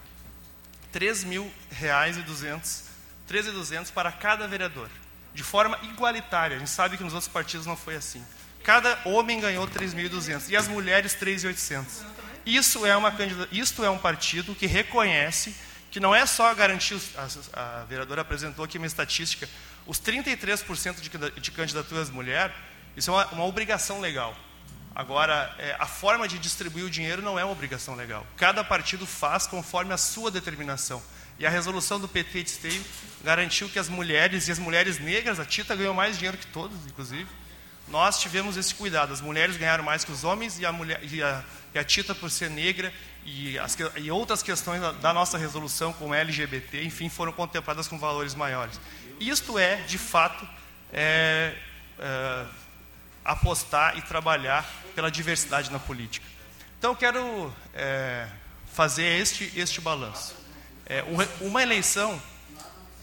R$ 3.200 13.200 para cada vereador, de forma igualitária. A gente sabe que nos outros partidos não foi assim. Cada homem ganhou 3.200 e as mulheres 3.800. Isso é uma isto é um partido que reconhece que não é só garantir, a, a vereadora apresentou aqui uma estatística, os 33% de, de candidaturas mulher, isso é uma, uma obrigação legal. Agora, é, a forma de distribuir o dinheiro não é uma obrigação legal. Cada partido faz conforme a sua determinação. E a resolução do PT de Esteio garantiu que as mulheres e as mulheres negras, a Tita ganhou mais dinheiro que todos, inclusive, nós tivemos esse cuidado. As mulheres ganharam mais que os homens e a, mulher, e a, e a Tita, por ser negra, e, as, e outras questões da, da, nossa resolução, como LGBT, enfim, foram contempladas com valores maiores. Isto é, de fato, é, é, apostar e trabalhar pela diversidade na política. Então, eu quero é, fazer este, este balanço. É, uma eleição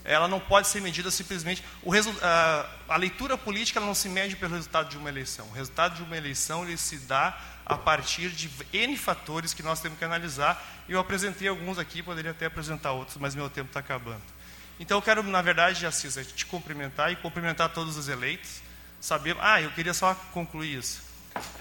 ela não pode ser medida simplesmente. O a, a leitura política ela não se mede pelo resultado de uma eleição. O resultado de uma eleição ele se dá a partir de N fatores que nós temos que analisar. Eu apresentei alguns aqui, poderia até apresentar outros, mas meu tempo está acabando. Então eu quero, na verdade, Assis, te cumprimentar e cumprimentar todos os eleitos. Saber. Ah, eu queria só concluir isso.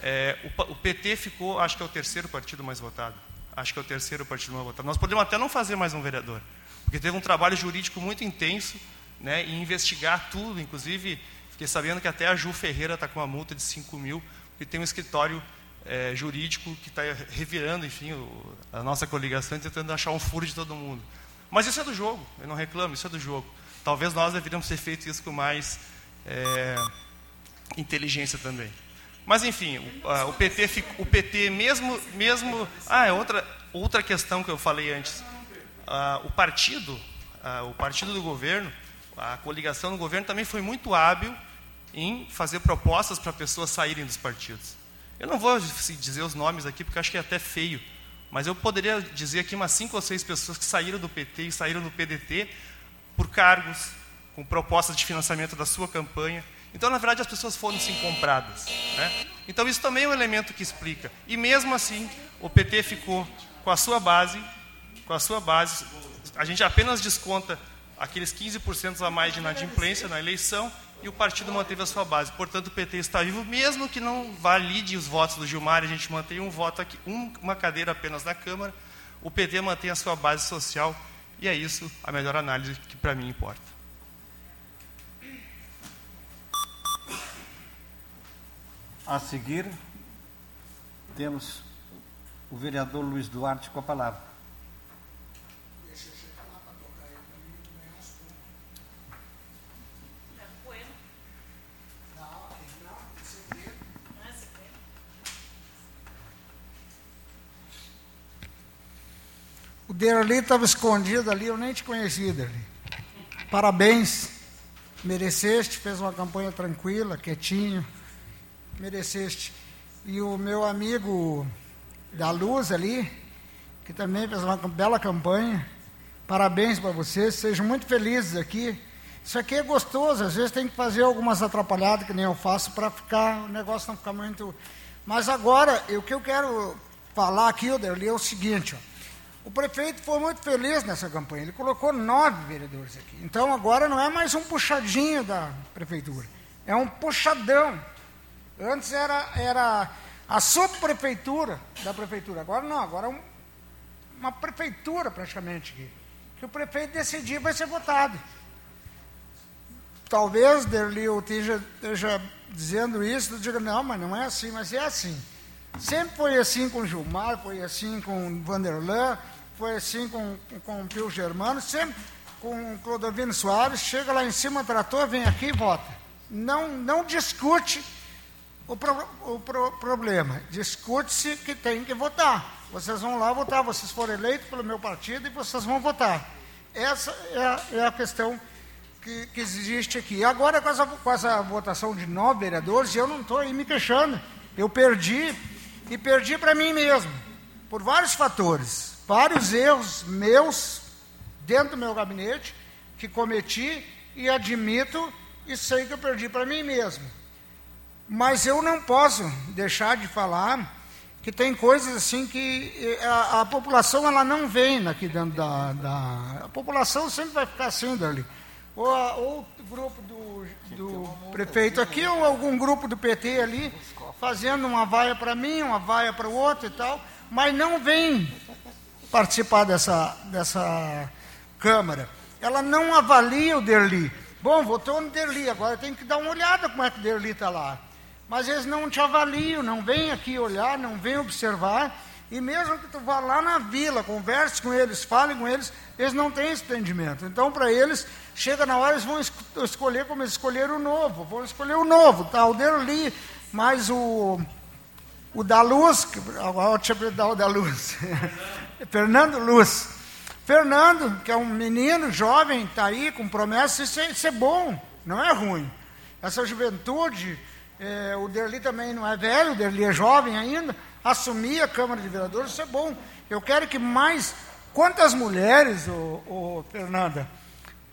É, o, o PT ficou, acho que é o terceiro partido mais votado. Acho que é o terceiro partido mais votado. Nós podemos até não fazer mais um vereador porque teve um trabalho jurídico muito intenso, né, e investigar tudo, inclusive fiquei sabendo que até a Ju Ferreira está com uma multa de 5 mil, porque tem um escritório é, jurídico que está revirando, enfim, o, a nossa coligação, tentando achar um furo de todo mundo. Mas isso é do jogo, eu não reclamo, isso é do jogo. Talvez nós deveríamos ter feito isso com mais é, inteligência também. Mas enfim, o, a, o, PT, o PT mesmo, mesmo, ah, é outra outra questão que eu falei antes ah, o partido, ah, o partido do governo, a coligação do governo também foi muito hábil em fazer propostas para pessoas saírem dos partidos. Eu não vou dizer os nomes aqui porque acho que é até feio, mas eu poderia dizer aqui umas cinco ou seis pessoas que saíram do PT e saíram do PDT por cargos, com propostas de financiamento da sua campanha. Então, na verdade, as pessoas foram sim compradas. Né? Então, isso também é um elemento que explica. E mesmo assim, o PT ficou com a sua base com a sua base. A gente apenas desconta aqueles 15% a mais de inadimplência na eleição e o partido manteve a sua base. Portanto, o PT está vivo, mesmo que não valide os votos do Gilmar, a gente mantém um voto aqui, um, uma cadeira apenas na Câmara, o PT mantém a sua base social e é isso a melhor análise que para mim importa. A seguir, temos o vereador Luiz Duarte com a palavra. Derli estava escondido ali, eu nem te conhecia, Derli. Parabéns, mereceste, fez uma campanha tranquila, quietinho, mereceste. E o meu amigo da Luz ali, que também fez uma bela campanha, parabéns para vocês, sejam muito felizes aqui. Isso aqui é gostoso, às vezes tem que fazer algumas atrapalhadas, que nem eu faço, para ficar, o negócio não ficar muito. Mas agora, o que eu quero falar aqui, Derli, é o seguinte, ó. O prefeito foi muito feliz nessa campanha. Ele colocou nove vereadores aqui. Então agora não é mais um puxadinho da prefeitura, é um puxadão. Antes era, era a subprefeitura da prefeitura. Agora não, agora é um, uma prefeitura praticamente aqui. Que o prefeito decidir vai ser votado. Talvez Derlio esteja, esteja dizendo isso, diga, não, mas não é assim, mas é assim. Sempre foi assim com Gilmar, foi assim com Vanderlan, foi assim com, com o Pio Germano, sempre com o Clodovino Soares, chega lá em cima, trator, vem aqui e vota. Não, não discute o, pro, o pro, problema, discute-se que tem que votar. Vocês vão lá votar, vocês foram eleitos pelo meu partido e vocês vão votar. Essa é a, é a questão que, que, existe aqui. Agora, com essa, com essa votação de nove vereadores, eu não estou aí me queixando. Eu perdi, e perdi para mim mesmo, por vários fatores vários erros meus dentro do meu gabinete que cometi e admito e sei que eu perdi para mim mesmo. Mas eu não posso deixar de falar que tem coisas assim que eh, a, a população ela não vem aqui dentro da, da, A população sempre vai ficar assim dali. Ou, ou o grupo do, do prefeito aqui, ou algum grupo do PT ali, fazendo uma vaia para mim, uma vaia para o outro e tal, mas não vem participar dessa, dessa Câmara. Ela não avalia o Derli. Bom, votou no Derli, agora tem que dar uma olhada como é que o Derli está lá. Mas eles não te avaliam, não vêm aqui olhar, não vêm observar. E mesmo que tu vá lá na vila, converse com eles, fale com eles, eles não têm esse entendimento. Então, para eles, chega na hora, eles vão escolher como eles escolheram o novo. Vão escolher o novo, tá? O Derli, mais o, o da Luz, agora eu dar o da Luz. Fernando Luz. Fernando, que é um menino jovem, está aí com promessa, isso é, isso é, bom, não é ruim. Essa juventude, é, o Derli também não é velho, o Derli é jovem ainda, assumir a Câmara de Vereadores, isso é bom. Eu quero que mais. Quantas mulheres, ô, ô, Fernanda,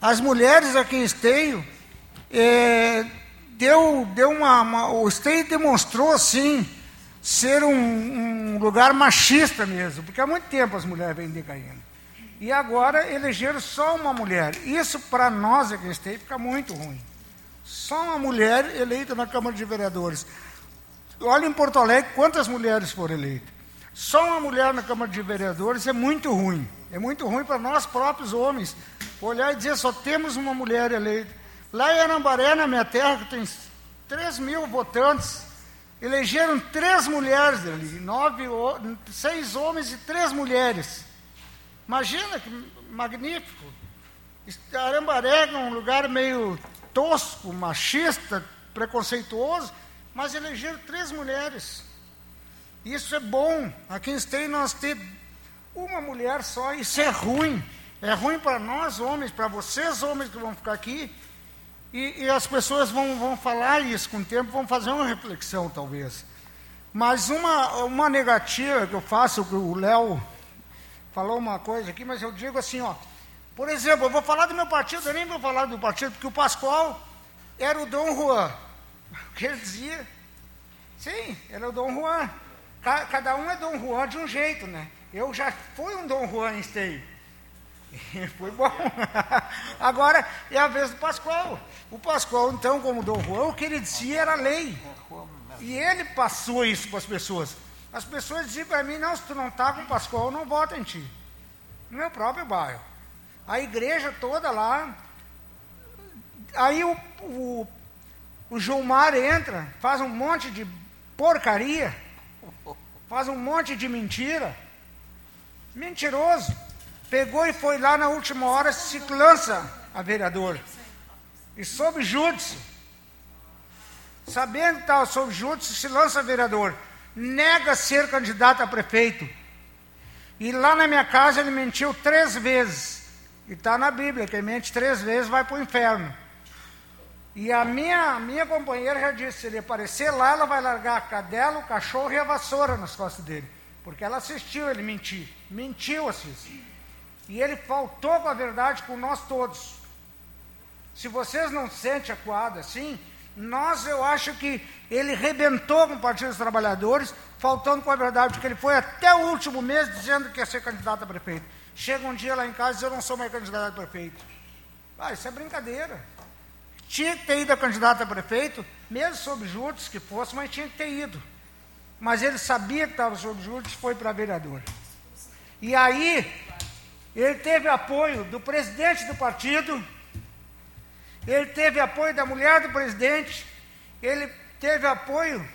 As mulheres aqui em Esteio, é, deu, deu uma, uma, o Esteio demonstrou, assim, ser um, um, lugar machista mesmo, porque há muito tempo as mulheres vêm decaindo. E agora elegeram só uma mulher. Isso, para nós aqui em fica muito ruim. Só uma mulher eleita na Câmara de Vereadores. Olha em Porto Alegre quantas mulheres foram eleitas. Só uma mulher na Câmara de Vereadores é muito ruim. É muito ruim para nós próprios homens olhar e dizer só temos uma mulher eleita. Lá em Arambaré, na minha terra, que tem 3 mil votantes, elegeram três mulheres ali, nove, seis homens e três mulheres. Imagina que magnífico. Arambaré é um lugar meio tosco, machista, preconceituoso, mas elegeram três mulheres. Isso é bom. Aqui em Esteio nós temos uma mulher só, isso é ruim. É ruim para nós, homens, para vocês, homens que vão ficar aqui. E, e, as pessoas vão, vão falar isso com o tempo, vão fazer uma reflexão, talvez. Mas uma, uma negativa que eu faço, que o Léo falou uma coisa aqui, mas eu digo assim, ó. Por exemplo, eu vou falar do meu partido, eu nem vou falar do partido, porque o Pascoal era o Dom Juan. O que ele dizia? Sim, era o Dom Juan. Cada um é Dom Juan de um jeito, né? Eu já fui um Dom Juan em Esteio. Foi bom. Agora é a vez do Pascoal. O Pascoal, então, como Dom Juan, o que ele dizia era lei. E ele passou isso para as pessoas. As pessoas diziam para mim, não, se tu não está com o Pascoal, não voto em ti. No meu próprio bairro a igreja toda lá. Aí o, o, o Gilmar entra, faz um monte de porcaria, faz um monte de mentira. Mentiroso. Pegou e foi lá na última hora, se lança a vereador. E sob júdice. Sabendo que estava sob júdice, se lança a vereador. Nega ser candidato a prefeito. E lá na minha casa ele mentiu três vezes. E está na Bíblia, quem mente três vezes vai para o inferno. E a minha, minha companheira já disse, se ele aparecer lá, ela vai largar a cadela, o cachorro e a vassoura nas costas dele. Porque ela assistiu ele mentir. Mentiu, Assis. E ele faltou com a verdade com nós todos. Se vocês não se sentem acuados assim, nós eu acho que ele rebentou com o Partido dos Trabalhadores, faltando com a verdade, porque ele foi até o último mês dizendo que ia ser candidato a prefeito. Chega um dia lá em casa e diz, eu não sou mais candidato a prefeito. Ah, isso é brincadeira. Tinha que ter ido a candidato a prefeito, mesmo sob juros que fosse, mas tinha que ter ido. Mas ele sabia que estava sob juros e foi para vereador. E aí, ele teve apoio do presidente do partido, ele teve apoio da mulher do presidente, ele teve apoio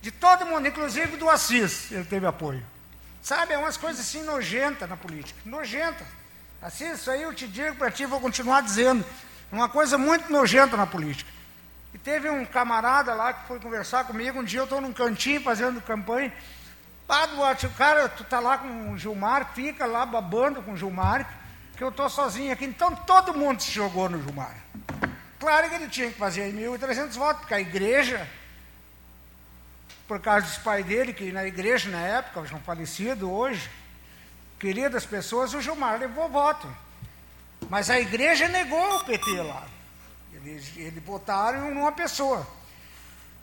de todo mundo, inclusive do Assis, ele teve apoio. Sabe, é umas coisas assim nojentas na política. Nojenta. Assim, isso aí eu te digo para ti, vou continuar dizendo. É uma coisa muito nojenta na política. E teve um camarada lá que foi conversar comigo, um dia eu estou num cantinho fazendo campanha. Pá, Duarte, o cara, tu tá lá com o Gilmar, fica lá babando com o Gilmar, que eu estou sozinho aqui. Então todo mundo se jogou no Gilmar. Claro que ele tinha que fazer 1.300 votos, porque a igreja por causa dos pais dele, que na igreja na época, já falecido hoje, queridas pessoas, o Gilmar levou voto. Mas a igreja negou o PT lá. Eles, eles votaram em uma pessoa.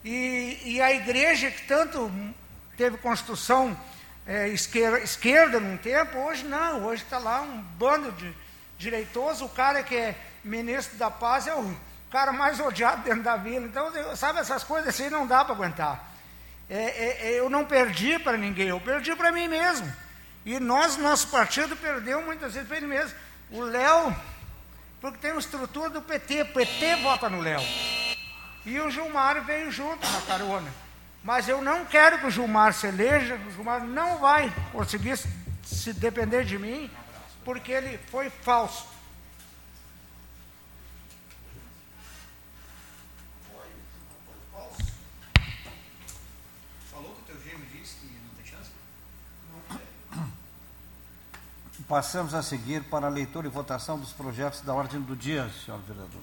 E, e a igreja que tanto teve construção é, esquerda, esquerda num tempo, hoje não, hoje está lá um bando de direitoso, o cara que é ministro da paz é o cara mais odiado dentro da vila. Então, sabe, essas coisas assim não dá para aguentar é, é, é, eu não perdi para ninguém, eu perdi para mim mesmo. E nós, nosso partido, perdeu muitas vezes para ele mesmo. O Léo, porque tem uma estrutura do PT, o PT vota no Léo. E o Gilmar veio junto na carona. Mas eu não quero que o Gilmar se eleja, o Gilmar não vai conseguir se depender de mim, porque ele foi falso. Passamos a seguir para a leitura e votação dos projetos da ordem do dia, senhor vereador.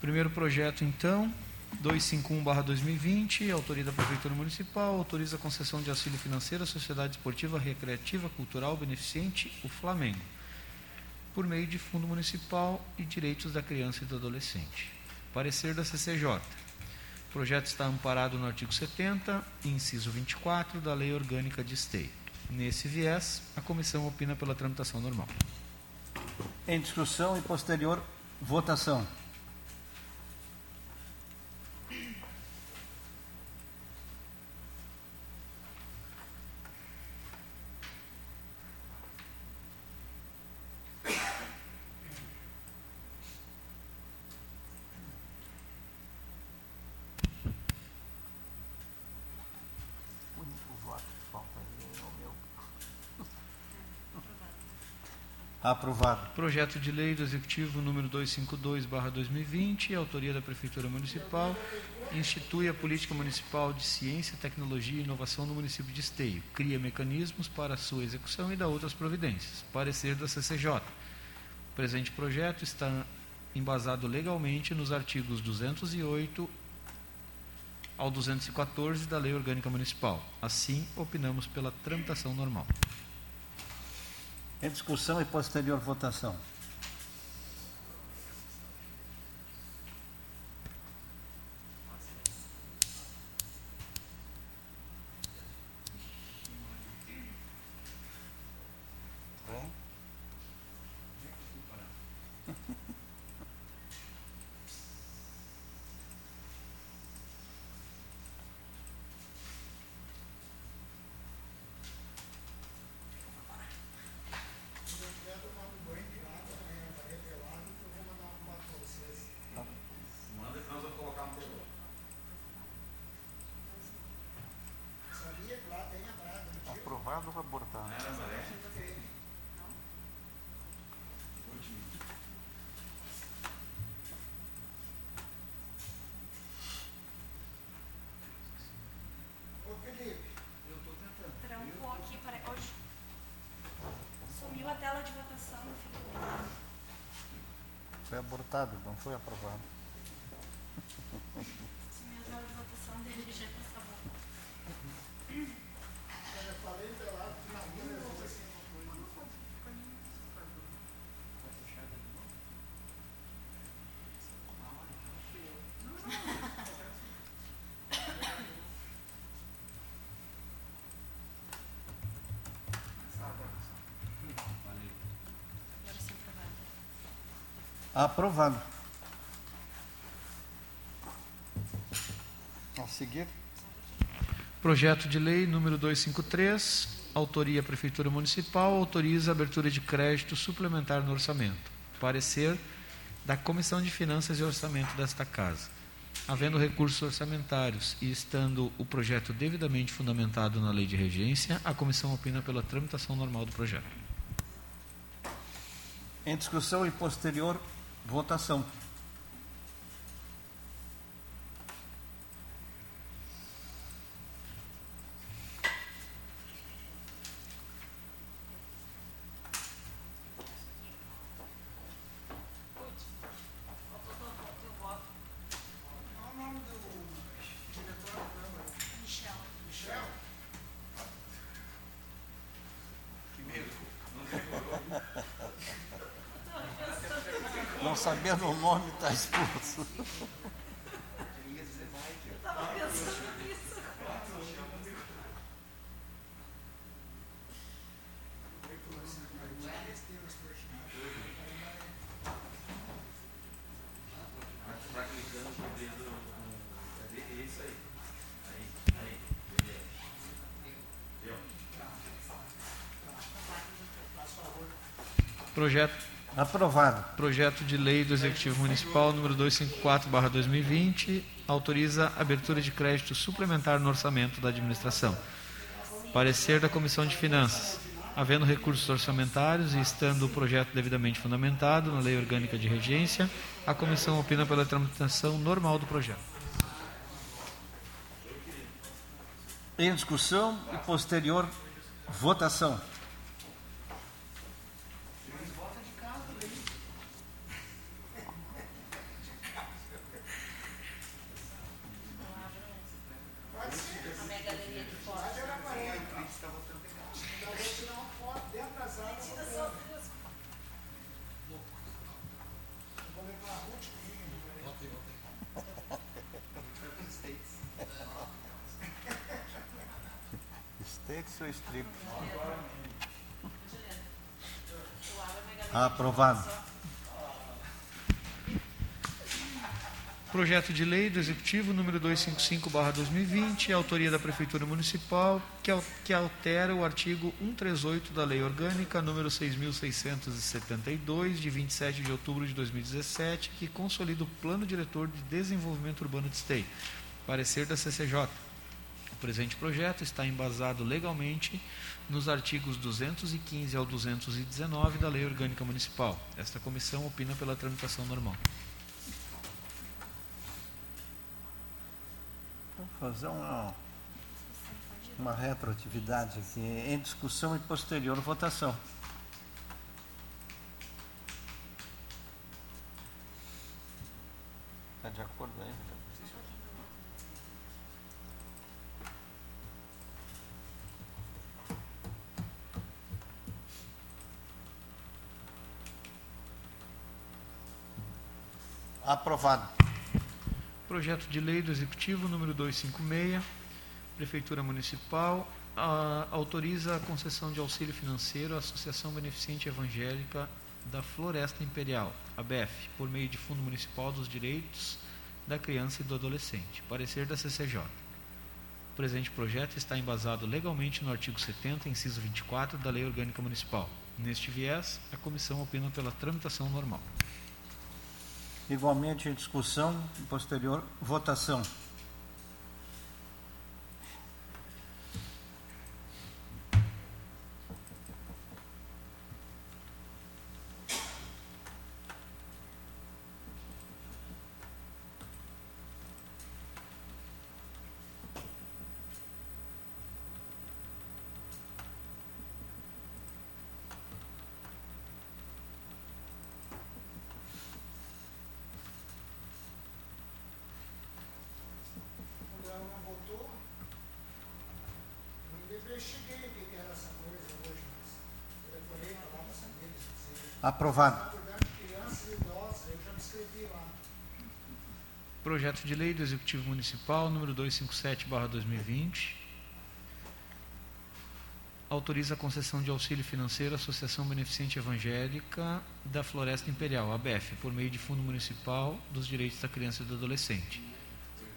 Primeiro projeto, então, 251-2020, autoria da Prefeitura Municipal, autoriza a concessão de auxílio financeiro à Sociedade Esportiva Recreativa Cultural Beneficente, o Flamengo. por meio de fundo municipal e direitos da criança e do adolescente. Parecer da CCJ. O projeto está amparado no artigo 70, inciso 24 da Lei Orgânica de Esteio. Nesse viés, a comissão opina pela tramitação normal. Em discussão e posterior votação. Aprovado. Projeto de lei do Executivo número 252/2020, autoria da Prefeitura Municipal, institui a política municipal de ciência, tecnologia e inovação no município de Esteio, cria mecanismos para sua execução e dá outras providências. Parecer da CCJ. O presente projeto está embasado legalmente nos artigos 208 ao 214 da Lei Orgânica Municipal. Assim, opinamos pela tramitação normal. Em discussão e posterior votação. Manda que nós vamos colocar no telão. Aprovado ou abortado? Ô Felipe, Trancou aqui, para hoje. Sumiu a tela de votação, filho. Foi abortado, não foi aprovado. Votação dele, já por favor. eu falei pra lá, finalmente. Agora sim, aprovado. Aprovado. A seguir, Projeto de lei número 253, autoria Prefeitura Municipal, autoriza a abertura de crédito suplementar no orçamento. Parecer da Comissão de Finanças e Orçamento desta Casa. Havendo recursos orçamentários e estando o projeto devidamente fundamentado na lei de regência, a comissão opina pela tramitação normal do projeto. em discussão e posterior votação. Sabendo o nome, está expulso. Projeto Aprovado. Projeto de Lei do Executivo Municipal número 254/2020 autoriza abertura de crédito suplementar no orçamento da administração. Parecer da Comissão de Finanças. Havendo recursos orçamentários e estando o projeto devidamente fundamentado na Lei Orgânica de Regência, a comissão opina pela tramitação normal do projeto. Em discussão e posterior votação. Aprovado. Projeto de lei do Executivo número 255/2020, autoria da Prefeitura Municipal, que, al- que altera o artigo 138 da Lei Orgânica número 6672 de 27 de outubro de 2017, que consolida o Plano Diretor de Desenvolvimento Urbano de Esteio. Parecer da CCJ. Presente projeto está embasado legalmente nos artigos 215 ao 219 da Lei Orgânica Municipal. Esta comissão opina pela tramitação normal. Vamos fazer uma, uma retroatividade aqui em discussão e posterior votação. Aprovado. Projeto de lei do Executivo número 256, Prefeitura Municipal, ah, autoriza a concessão de auxílio financeiro à Associação Beneficente Evangélica da Floresta Imperial, ABF, por meio de Fundo Municipal dos Direitos da Criança e do Adolescente. Parecer da CCJ. O presente projeto está embasado legalmente no artigo 70, inciso 24 da Lei Orgânica Municipal. Neste viés, a comissão opina pela tramitação normal. Igualmente em discussão e posterior votação. Lá. Projeto de lei do Executivo Municipal número 257/2020 autoriza a concessão de auxílio financeiro à Associação Beneficente Evangélica da Floresta Imperial, ABF, por meio de Fundo Municipal dos Direitos da Criança e do Adolescente.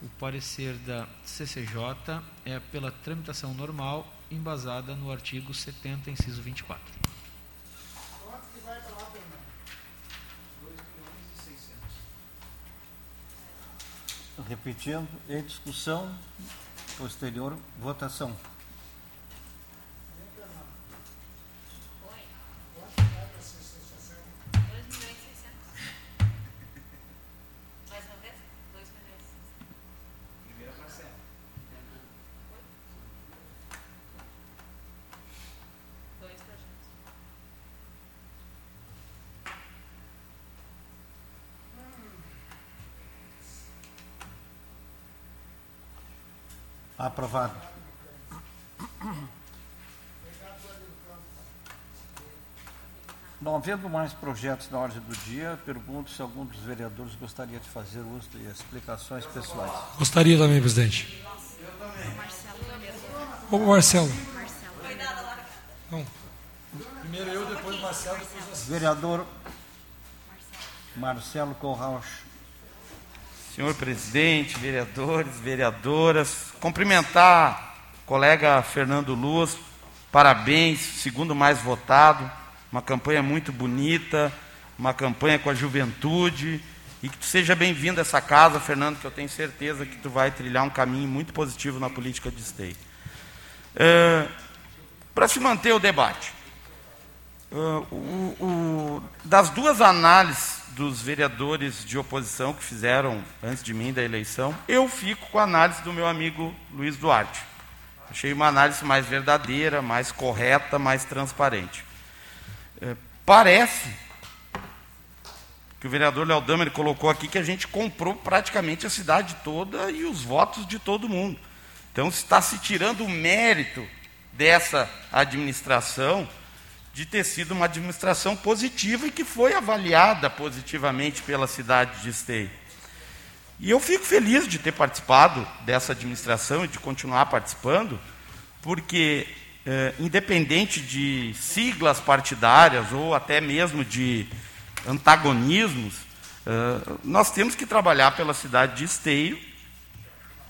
O parecer da CCJ é pela tramitação normal, embasada no artigo 70, inciso 24. Quanto que vai para lá, Fernando? 2 milhões e 600. Repetindo, em discussão, posterior votação. Aprovado. Não havendo mais projetos na ordem do dia, pergunto se algum dos vereadores gostaria de fazer uso de explicações pessoais. Gostaria também, presidente. Ô, Marcelo. Não. Primeiro eu, depois o Marcelo, depois você. Vereador Marcelo Corrauch. Senhor presidente, vereadores, vereadoras, cumprimentar o colega Fernando Luz, parabéns, segundo mais votado, uma campanha muito bonita, uma campanha com a juventude, e que tu seja bem-vindo a essa casa, Fernando, que eu tenho certeza que tu vai trilhar um caminho muito positivo na política de esteio. Para se manter o debate, ah, o- o- das duas análises dos vereadores de oposição que fizeram antes de mim da eleição, eu fico com a análise do meu amigo Luiz Duarte. Achei uma análise mais verdadeira, mais correta, mais transparente. Eh, parece que o vereador Léo Damer colocou aqui que a gente comprou praticamente a cidade toda e os votos de todo mundo. Então está se tirando o mérito dessa administração de ter sido uma administração positiva e que foi avaliada positivamente pela cidade de Esteio. E eu fico feliz de ter participado dessa administração e de continuar participando, porque eh, independente de siglas partidárias ou até mesmo de antagonismos, eh, nós temos que trabalhar pela cidade de Esteio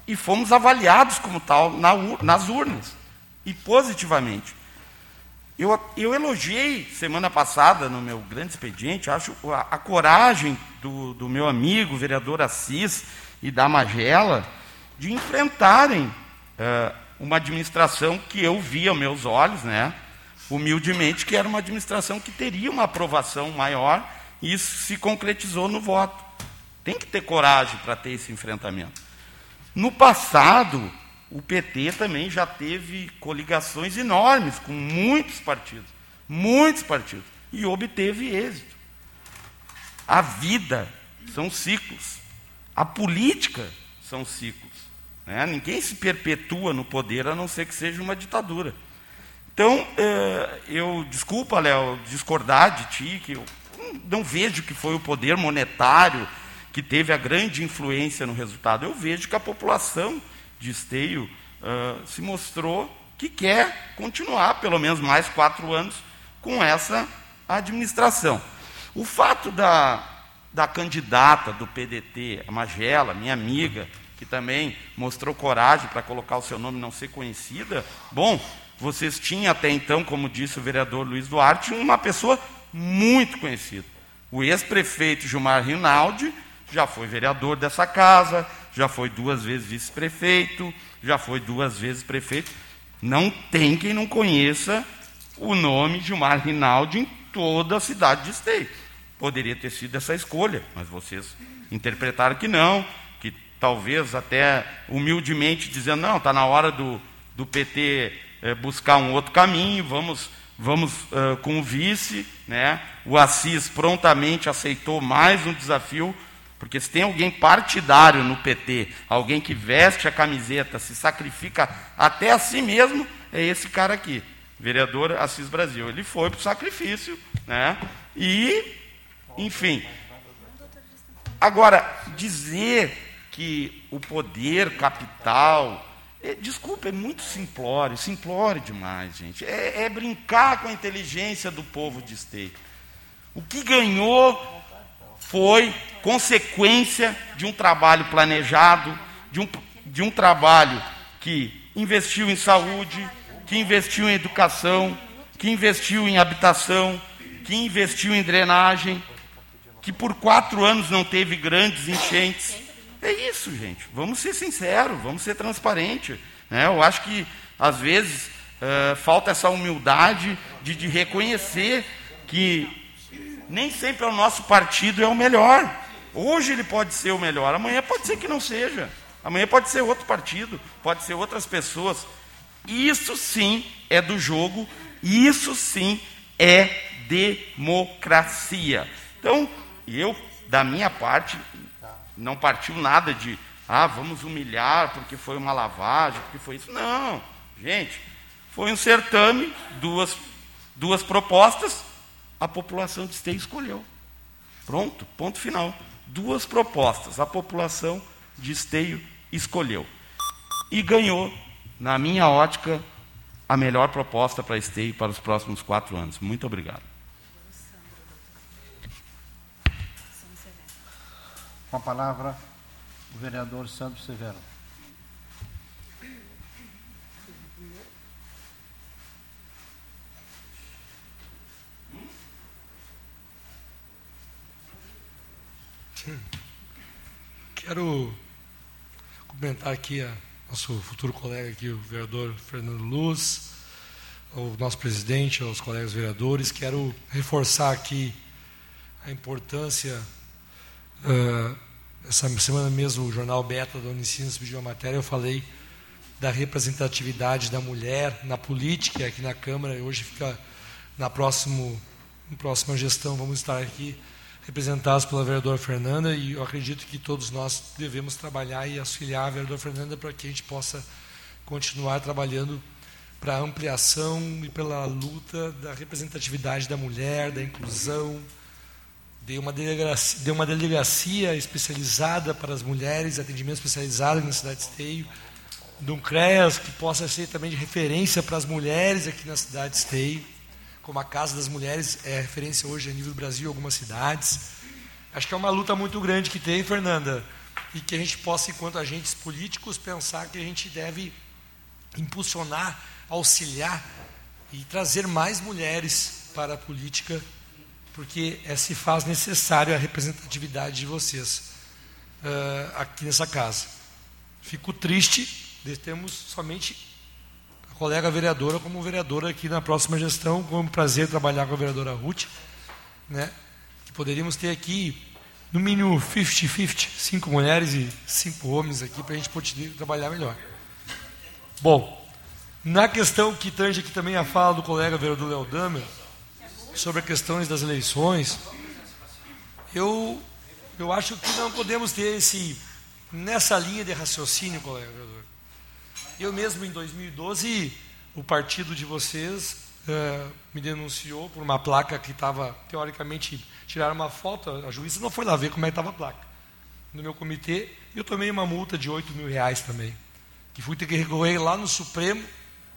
e fomos avaliados como tal na nas urnas, e positivamente. Eu, eu elogiei semana passada, no meu grande expediente, acho a, a coragem do, do meu amigo, vereador Assis e da Magela, de enfrentarem eh, uma administração que eu vi aos meus olhos, né, humildemente, que era uma administração que teria uma aprovação maior, e isso se concretizou no voto. Tem que ter coragem para ter esse enfrentamento. No passado, o PT também já teve coligações enormes com muitos partidos, muitos partidos, e obteve êxito. A vida são ciclos, a política são ciclos. né? Ninguém se perpetua no poder a não ser que seja uma ditadura. Então, eh, eu, desculpa, Léo, discordar de ti, que eu não vejo que foi o poder monetário que teve a grande influência no resultado. Eu vejo que a população de Esteio ah, se mostrou que quer continuar pelo menos mais quatro anos com essa administração. O fato da, da candidata do PDT, a Magela, minha amiga, que também mostrou coragem para colocar o seu nome não ser conhecida, bom, vocês tinham até então, como disse o vereador Luiz Duarte, uma pessoa muito conhecida. O ex-prefeito Gilmar Rinaldi já foi vereador dessa casa, já foi duas vezes vice-prefeito, já foi duas vezes prefeito. Não tem quem não conheça o nome Gilmar Rinaldi em toda a cidade de Esteio. Poderia ter sido essa escolha, mas vocês interpretaram que não, que talvez até humildemente dizendo, não, está na hora do, do PT eh, buscar um outro caminho, vamos, vamos ah, com o vice. Né? O Assis prontamente aceitou mais um desafio, porque se tem alguém partidário no PT, alguém que veste a camiseta, se sacrifica até a si mesmo, é esse cara aqui, vereador Assis Brasil. Ele foi para o sacrifício, né? E, enfim. Agora, dizer que o poder capital. É, desculpa, é muito simplório, simplório demais, gente. É, é brincar com a inteligência do povo de Esteio. O que ganhou foi consequência de um trabalho planejado, de um, de um trabalho que investiu em saúde, que investiu em educação, que investiu em habitação, que investiu em drenagem, que por quatro anos não teve grandes enchentes. É isso, gente. Vamos ser sinceros, vamos ser transparentes. Né? Eu acho que, às vezes, eh, falta essa humildade de, de reconhecer que nem sempre o nosso partido é o melhor. Hoje ele pode ser o melhor, amanhã pode ser que não seja. Amanhã pode ser outro partido, pode ser outras pessoas. Isso sim é do jogo, isso sim é democracia. Então, eu, da minha parte, não partiu nada de, ah, vamos humilhar porque foi uma lavagem, porque foi isso. Não, gente, foi um certame, duas, duas propostas, a população de Esteio escolheu. Pronto, ponto final. Duas propostas, a população de Esteio escolheu. E ganhou, na minha ótica, a melhor proposta para Esteio para os próximos quatro anos. Muito obrigado. Com a palavra, o vereador Sandro Severo. Quero cumprimentar aqui a nosso futuro colega aqui, o vereador Fernando Luz, o nosso presidente, aos colegas vereadores. Quero reforçar aqui a importância. ah, essa semana mesmo, o jornal Beta da Unicinos pediu uma matéria, eu falei da representatividade da mulher na política aqui na Câmara. Hoje fica na, próximo, na próxima gestão, vamos estar aqui representados pela vereadora Fernanda e eu acredito que todos nós devemos trabalhar e auxiliar a vereadora Fernanda para que a gente possa continuar trabalhando para a ampliação e pela luta da representatividade da mulher, da inclusão. Dei uma delegacia, uma delegacia especializada para as mulheres, atendimento especializado na cidade de Esteio. de um CREAS que possa ser também de referência para as mulheres aqui na cidade de Esteio, como a Casa das Mulheres é referência hoje a nível do Brasil algumas cidades. Acho que é uma luta muito grande que tem, Fernanda, e que a gente possa, enquanto agentes políticos, pensar que a gente deve impulsionar, auxiliar e trazer mais mulheres para a política, porque é, se faz necessário a representatividade de vocês uh, aqui nessa casa. Fico triste de termos somente colega vereadora como vereadora aqui na próxima gestão, com um prazer trabalhar com a vereadora Ruth, né? que poderíamos ter aqui no mínimo 50-50, cinco mulheres e cinco homens aqui para a gente poder trabalhar melhor. Bom, na questão que tange aqui também a fala do colega vereador Léo Damer, sobre as questões das eleições, eu, eu acho que não podemos ter esse, nessa linha de raciocínio, colega vereador. Eu mesmo, em 2012, o partido de vocês uh, me denunciou por uma placa que estava, teoricamente, tiraram uma foto, a juíza não foi lá ver como é estava a placa. No meu comitê, eu tomei uma multa de 8 mil reais também que fui ter que recorrer lá no Supremo,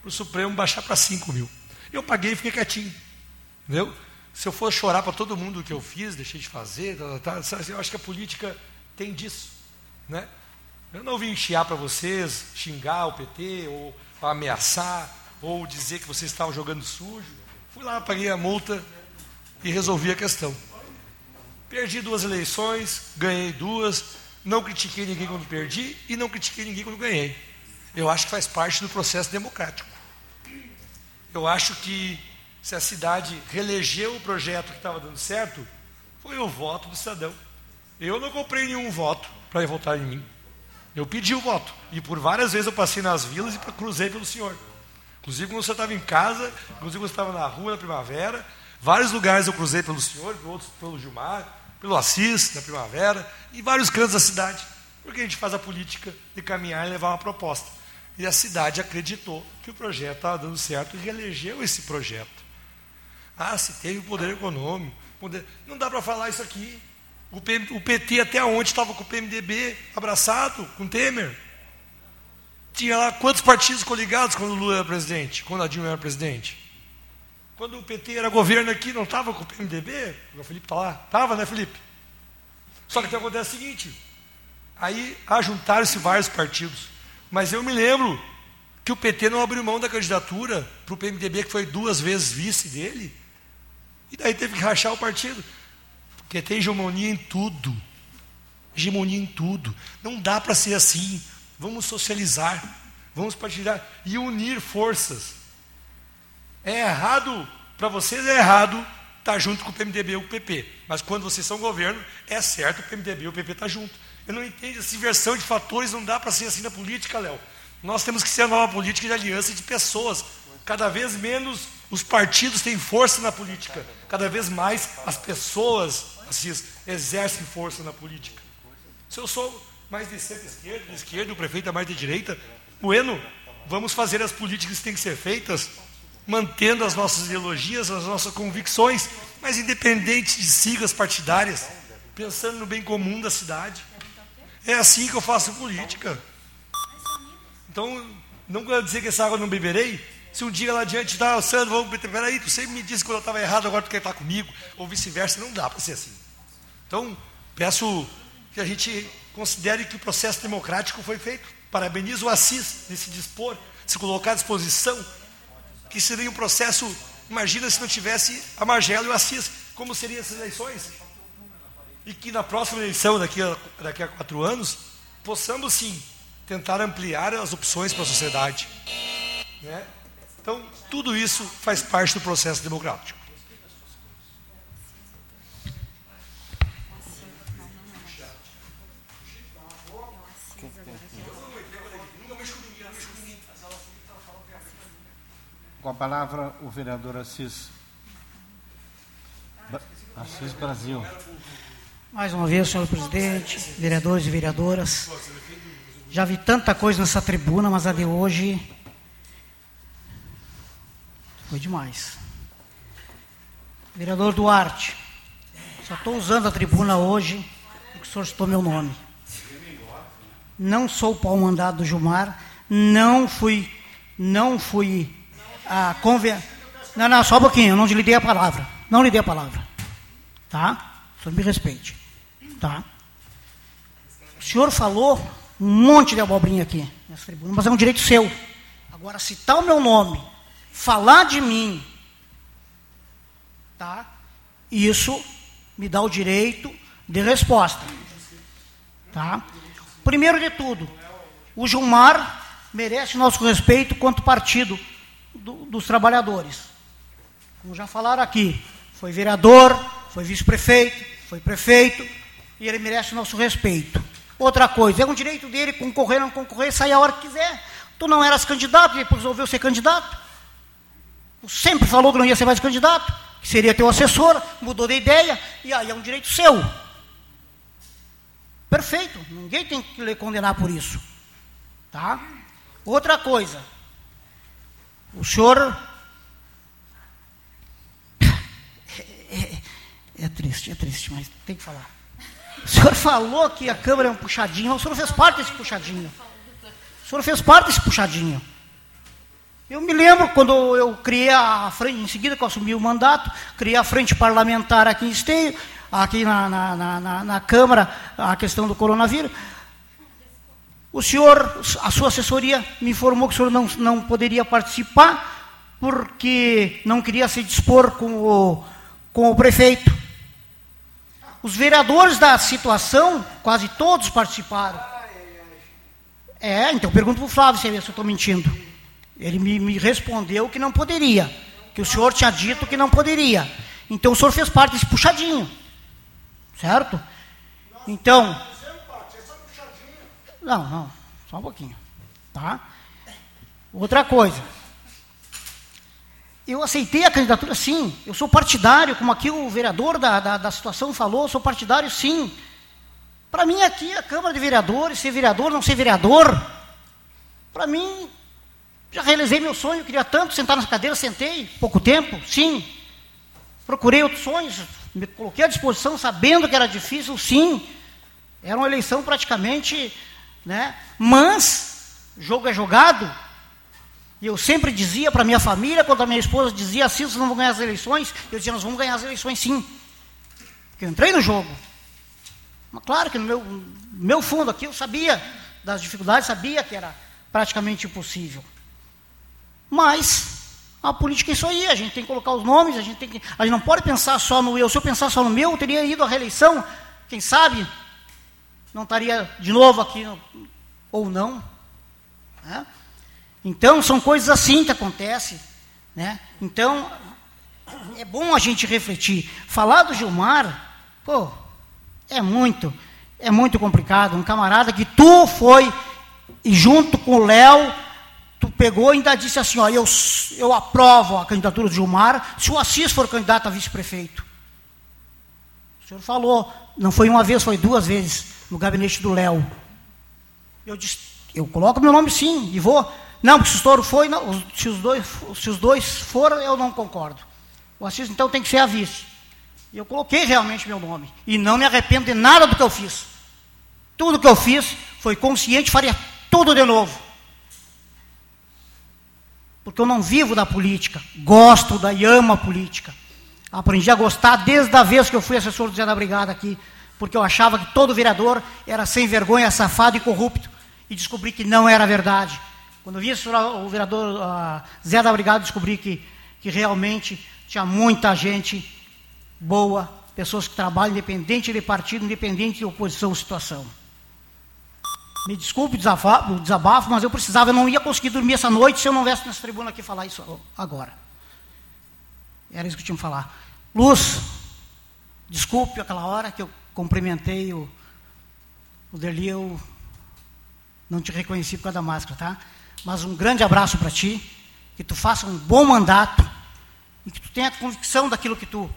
para o Supremo baixar para 5 mil. Eu paguei e fiquei quietinho. Entendeu? Se eu for chorar para todo mundo o que eu fiz, deixei de fazer, tá, tá, tá, eu acho que a política tem disso. Né? Eu não vim chiar para vocês, xingar o PT, ou ameaçar, ou dizer que vocês estavam jogando sujo. Fui lá, paguei a multa e resolvi a questão. Perdi duas eleições, ganhei duas, não critiquei ninguém quando perdi e não critiquei ninguém quando ganhei eu acho que faz parte do processo democrático. Eu acho que se a cidade reelegeu o projeto que estava dando certo, foi o voto do cidadão. Eu não comprei nenhum voto para votar em mim. Eu pedi o voto. E por várias vezes eu passei nas vilas e cruzei pelo senhor. Inclusive quando você estava em casa, inclusive quando você estava na rua na primavera, vários lugares eu cruzei pelo senhor, outros pelo Gilmar, pelo Assis, na primavera, em vários cantos da cidade. Porque a gente faz a política de caminhar e levar uma proposta. E a cidade acreditou que o projeto estava dando certo e reelegeu esse projeto. Ah, se teve o poder econômico. Poder... Não dá para falar isso aqui. O, PM... o PT até onde estava com o PMDB abraçado, com Temer. Tinha lá quantos partidos coligados quando o Lula era presidente, quando a Dilma era presidente? Quando o PT era governo aqui, não estava com o PMDB? O Felipe está lá. Estava, né, Felipe? Só que o que acontece é o seguinte: aí ajuntaram-se vários partidos. Mas eu me lembro que o PT não abriu mão da candidatura para o PMDB, que foi duas vezes vice dele. E daí teve que rachar o partido. Porque tem hegemonia em tudo. Hegemonia em tudo. Não dá para ser assim. Vamos socializar. Vamos partilhar e unir forças. É errado, para vocês é errado estar tá junto com o PMDB ou o PP. Mas quando vocês são governo, é certo o PMDB e o PP estar tá junto. Eu não entendo essa inversão de fatores, não dá para ser assim na política, Léo. Nós temos que ser a nova política de aliança de pessoas. Cada vez menos os partidos têm força na política. Cada vez mais as pessoas assim, exercem força na política. Se eu sou mais de centro-esquerda, de esquerda, o prefeito é mais de direita, bueno, vamos fazer as políticas que têm que ser feitas, mantendo as nossas ideologias, as nossas convicções, mas independente de siglas partidárias, pensando no bem comum da cidade. É assim que eu faço política. Então, não quero dizer que essa água não beberei. Se um dia lá adiante, tá, Sandro, vamos peraí, tu sempre me disse quando eu estava errado, agora tu quer estar comigo, ou vice-versa, não dá para ser assim. Então, peço que a gente considere que o processo democrático foi feito. Parabenizo o Assis de se dispor, de se colocar à disposição, que seria um processo, imagina se não tivesse a Margela e o Assis, como seriam essas eleições? e que na próxima eleição, daqui a, daqui a quatro anos, possamos sim tentar ampliar as opções para a sociedade. Né? Então, tudo isso faz parte do processo democrático. Com a palavra, o vereador Assis, Assis Brasil. Mais uma vez, senhor presidente, vereadores e vereadoras. Já vi tanta coisa nessa tribuna, mas a de hoje foi demais. Vereador Duarte, só estou usando a tribuna hoje porque o senhor citou meu nome. Não sou o pau mandado do Gilmar, não fui, não fui a conven... Não, não, só um pouquinho, eu não lhe dei a palavra. Não lhe dei a palavra. Tá? Só me respeite. Tá? O senhor falou um monte de abobrinha aqui nessa tribuna, mas é um direito seu. Agora, citar o meu nome, falar de mim, tá? Isso me dá o direito de resposta. Tá? Primeiro de tudo, o Gilmar merece nosso respeito quanto partido do, dos trabalhadores. Como já falaram aqui, foi vereador, foi vice-prefeito, foi prefeito, e ele merece nosso respeito. Outra coisa, é um direito dele concorrer, não concorrer, sair a hora que quiser. Tu não eras candidato, e depois resolveu ser candidato. Tu sempre falou que não ia ser mais candidato, que seria teu assessor, mudou de ideia, e aí é um direito seu. Perfeito, ninguém tem que lhe condenar por isso. Tá? Outra coisa, o senhor. É, é, é triste, é triste, mas tem que falar. O senhor falou que a Câmara é um puxadinho, o senhor fez parte desse puxadinho. O senhor fez parte desse puxadinho. Eu me lembro quando eu criei a frente, em seguida que eu assumi o mandato, criei a frente parlamentar aqui em Esteio, aqui na, na, na, na Câmara, a questão do coronavírus. O senhor, a sua assessoria me informou que o senhor não, não poderia participar porque não queria se dispor com o, com o prefeito. Os vereadores da situação, quase todos participaram. É, então pergunto para o Flávio se eu estou mentindo. Ele me, me respondeu que não poderia, que o senhor tinha dito que não poderia. Então o senhor fez parte desse puxadinho. Certo? Então. Não, não, só um pouquinho. Tá? Outra coisa. Eu aceitei a candidatura, sim. Eu sou partidário, como aqui o vereador da, da, da situação falou, sou partidário, sim. Para mim, aqui, a Câmara de Vereadores, ser vereador, não ser vereador, para mim, já realizei meu sonho, queria tanto sentar nas cadeiras, sentei, pouco tempo, sim. Procurei outros sonhos, me coloquei à disposição, sabendo que era difícil, sim. Era uma eleição praticamente, né? Mas, jogo é jogado, e eu sempre dizia para minha família, quando a minha esposa dizia assim, vocês não vão ganhar as eleições, eu dizia, nós vamos ganhar as eleições sim. Porque eu entrei no jogo. Mas claro que no meu, meu fundo aqui eu sabia das dificuldades, sabia que era praticamente impossível. Mas a política é isso aí, a gente tem que colocar os nomes, a gente, tem que, a gente não pode pensar só no eu. Se eu pensar só no meu, eu teria ido à reeleição, quem sabe não estaria de novo aqui, ou não. Né? Então, são coisas assim que acontecem. Né? Então, é bom a gente refletir. Falar do Gilmar, pô, é muito, é muito complicado. Um camarada que tu foi, e junto com o Léo, tu pegou e ainda disse assim, ó, eu, eu aprovo a candidatura do Gilmar se o Assis for candidato a vice-prefeito. O senhor falou, não foi uma vez, foi duas vezes, no gabinete do Léo. Eu disse, eu coloco meu nome sim, e vou. Não, se o estouro foi, não, se, os dois, se os dois foram, eu não concordo. O Assis, então, tem que ser a vice. E eu coloquei realmente meu nome. E não me arrependo de nada do que eu fiz. Tudo que eu fiz foi consciente, faria tudo de novo. Porque eu não vivo da política, gosto da e amo a política. Aprendi a gostar desde a vez que eu fui assessor do Zé da Brigada aqui, porque eu achava que todo vereador era sem vergonha, safado e corrupto, e descobri que não era verdade. Quando vi o vereador uh, Zé da Brigada, descobri que, que realmente tinha muita gente boa, pessoas que trabalham independente de partido, independente de oposição ou situação. Me desculpe o desabafo, mas eu precisava, eu não ia conseguir dormir essa noite se eu não viesse nessa tribuna aqui falar isso agora. Era isso que eu tinha que falar. Luz, desculpe aquela hora que eu cumprimentei o, o eu não te reconheci por causa da máscara, tá? Mas um grande abraço para ti, que tu faça um bom mandato e que tu tenha convicção daquilo que tu,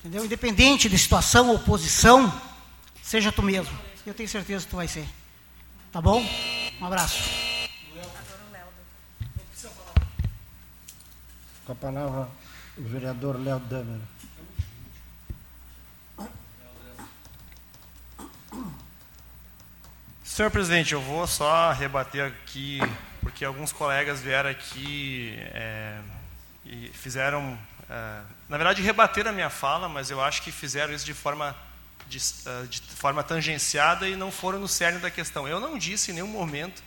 entendeu? Independente de situação ou posição, seja tu mesmo. Eu tenho certeza que tu vai ser. Tá bom? Um abraço. Com a palavra, o vereador Léo Damer. Senhor presidente, eu vou só rebater aqui, porque alguns colegas vieram aqui é, e fizeram, é, na verdade, rebater a minha fala, mas eu acho que fizeram isso de forma, de, é, de forma tangenciada e não foram no cerne da questão. Eu não disse em nenhum momento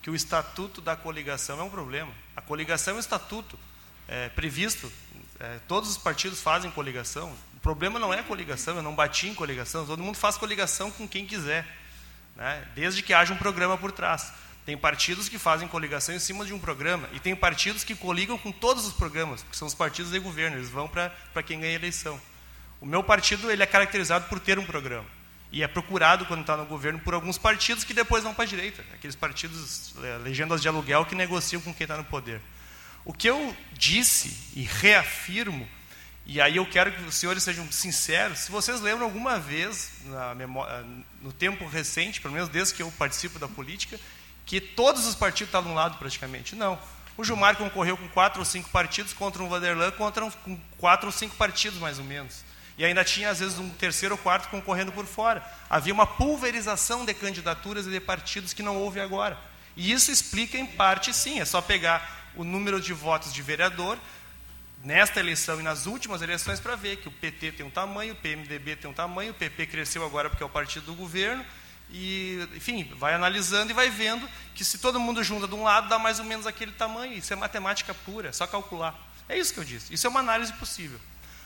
que o estatuto da coligação é um problema. A coligação é um estatuto é, previsto, é, todos os partidos fazem coligação. O problema não é coligação, eu não bati em coligação, todo mundo faz coligação com quem quiser, né? desde que haja um programa por trás. Tem partidos que fazem coligação em cima de um programa, e tem partidos que coligam com todos os programas, que são os partidos de governo, eles vão para quem ganha a eleição. O meu partido ele é caracterizado por ter um programa. E é procurado, quando está no governo, por alguns partidos que depois vão para a direita. Aqueles partidos, legendas de aluguel, que negociam com quem está no poder. O que eu disse e reafirmo, e aí eu quero que os senhores sejam sinceros, se vocês lembram alguma vez, memória, no tempo recente, pelo menos desde que eu participo da política, que todos os partidos estavam um lado praticamente. Não. O Gilmar concorreu com quatro ou cinco partidos contra um Vanderlan, contra um, com quatro ou cinco partidos, mais ou menos. E ainda tinha, às vezes, um terceiro ou quarto concorrendo por fora. Havia uma pulverização de candidaturas e de partidos que não houve agora. E isso explica, em parte, sim. É só pegar o número de votos de vereador nesta eleição e nas últimas eleições para ver que o PT tem um tamanho, o PMDB tem um tamanho, o PP cresceu agora porque é o partido do governo. E, enfim, vai analisando e vai vendo que se todo mundo junta de um lado, dá mais ou menos aquele tamanho. Isso é matemática pura, é só calcular. É isso que eu disse. Isso é uma análise possível.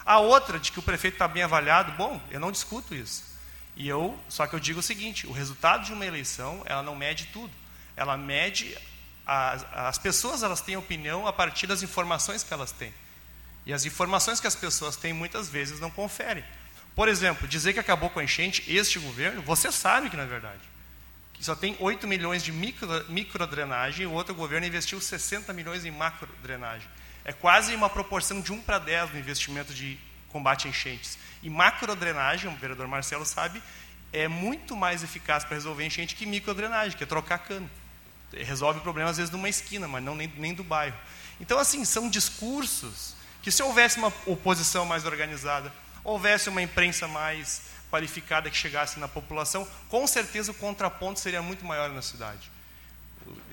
A outra, de que o prefeito está bem avaliado, bom, eu não discuto isso. E eu, só que eu digo o seguinte: o resultado de uma eleição, ela não mede tudo. Ela mede as, as pessoas, elas têm opinião a partir das informações que elas têm. E as informações que as pessoas têm muitas vezes não conferem. Por exemplo, dizer que acabou com a enchente este governo, você sabe que não é verdade. Que só tem 8 milhões de micro, microdrenagem e o outro governo investiu 60 milhões em macrodrenagem. É quase uma proporção de 1 para 10 no investimento de combate a enchentes. E macrodrenagem, o vereador Marcelo sabe, é muito mais eficaz para resolver enchente que microdrenagem, que é trocar cano. Resolve o problema às vezes de uma esquina, mas não nem, nem do bairro. Então, assim, são discursos que se houvesse uma oposição mais organizada, houvesse uma imprensa mais qualificada que chegasse na população, com certeza o contraponto seria muito maior na cidade.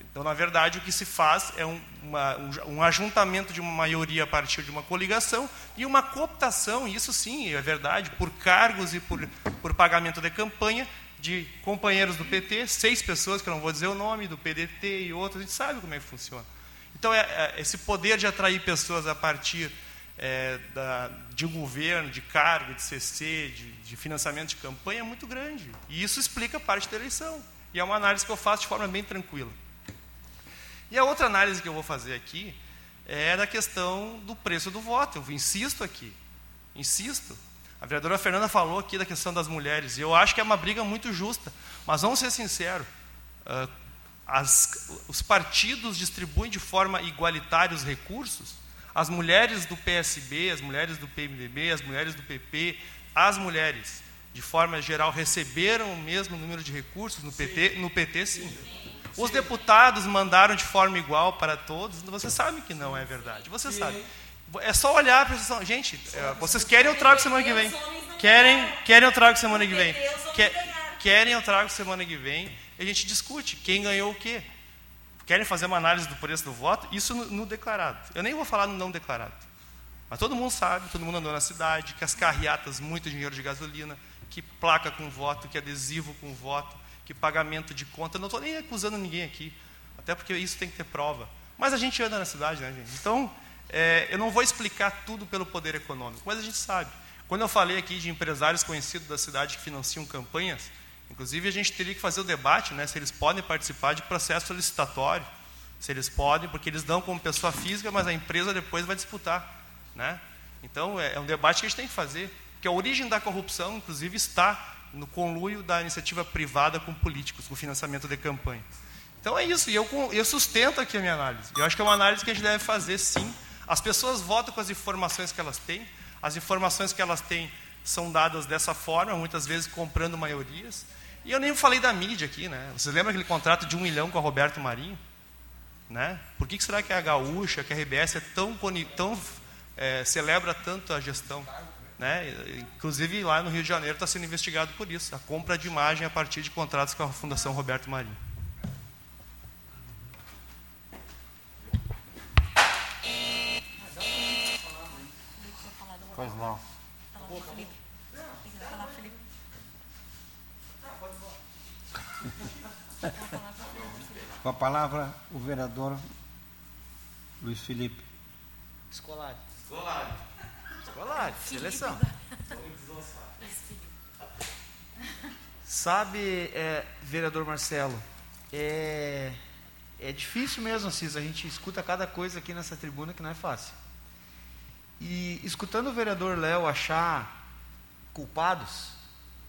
Então, na verdade, o que se faz é um, uma, um, um, ajuntamento de uma maioria a partir de uma coligação e uma cooptação, isso sim é verdade, por cargos e por, por pagamento de campanha de companheiros do PT, seis pessoas, que eu não vou dizer o nome, do PDT e outros, a gente sabe como é que funciona. Então, é, é esse poder de atrair pessoas a partir é, da, de governo, de cargo, de CC, de, de financiamento de campanha é muito grande. E isso explica parte da eleição. E é uma análise que eu faço de forma bem tranquila. E a outra análise que eu vou fazer aqui é da questão do preço do voto. Eu insisto aqui, insisto. A vereadora Fernanda falou aqui da questão das mulheres, e eu acho que é uma briga muito justa. Mas vamos ser sinceros, uh, as, os partidos distribuem de forma igualitária os recursos. As mulheres do PSB, as mulheres do PMDB, as mulheres do PP, as mulheres, de forma geral, receberam o mesmo número de recursos no PT? No PT, sim. Os deputados mandaram de forma igual para todos. Você sabe que não é verdade. Você sabe. É só olhar para a Gente, é, vocês querem eu trago semana que vem. Querem, querem eu trago semana que vem. querem eu trago semana que vem. E a gente discute quem ganhou o quê. Querem fazer uma análise do preço do voto? Isso no, no declarado. Eu nem vou falar no não declarado. Mas todo mundo sabe, todo mundo andou na cidade, que as carreatas, muito dinheiro de gasolina, que placa com voto, que adesivo com voto, que pagamento de conta. Não estou nem acusando ninguém aqui, até porque isso tem que ter prova. Mas a gente anda na cidade, né, gente? Então, é, eu não vou explicar tudo pelo poder econômico, mas a gente sabe. Quando eu falei aqui de empresários conhecidos da cidade que financiam campanhas, inclusive a gente teria que fazer o debate, né, se eles podem participar de processo solicitatório, se eles podem, porque eles dão como pessoa física, mas a empresa depois vai disputar, né? Então é, é um debate que a gente tem que fazer, porque a origem da corrupção, inclusive, está no conluio da iniciativa privada com políticos, com financiamento de campanha. Então é isso, e eu, eu sustento aqui a minha análise. Eu acho que é uma análise que a gente deve fazer sim. As pessoas votam com as informações que elas têm, as informações que elas têm são dadas dessa forma, muitas vezes comprando maiorias. E eu nem falei da mídia aqui, né? Vocês lembram aquele contrato de um milhão com a Roberto Marinho? Né? Por que, que será que a Gaúcha, que a RBS é tão, tão é, celebra tanto a gestão? Né? Inclusive, lá no Rio de Janeiro está sendo investigado por isso, a compra de imagem a partir de contratos com a Fundação Roberto Marinho. Pois não. Com a palavra, o vereador Luiz Felipe. Escolari. Escolari. Escolari, seleção. Sabe, é, vereador Marcelo, é, é difícil mesmo, Assis, a gente escuta cada coisa aqui nessa tribuna que não é fácil. E escutando o vereador Léo achar culpados,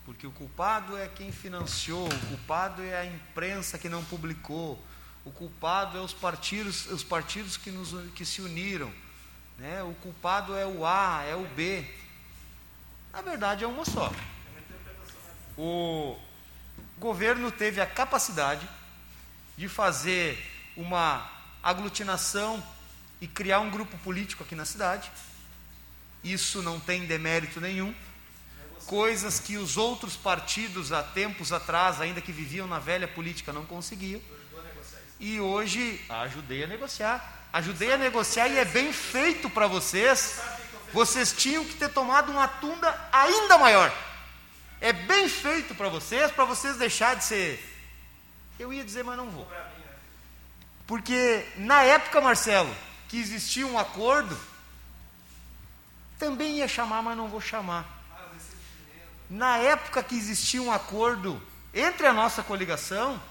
porque o culpado é quem financiou, o culpado é a imprensa que não publicou, o culpado é os partidos, os partidos que, nos, que se uniram, né? o culpado é o A, é o B. Na verdade é uma só. O governo teve a capacidade de fazer uma aglutinação e criar um grupo político aqui na cidade. Isso não tem demérito nenhum. Coisas que os outros partidos há tempos atrás, ainda que viviam na velha política, não conseguiam. E hoje ajudei a negociar. Ajudei a negociar e é bem feito para vocês. Vocês tinham que ter tomado uma tunda ainda maior. É bem feito para vocês, para vocês deixar de ser. Eu ia dizer, mas não vou. Porque na época, Marcelo, que existia um acordo, também ia chamar, mas não vou chamar. Na época que existia um acordo entre a nossa coligação,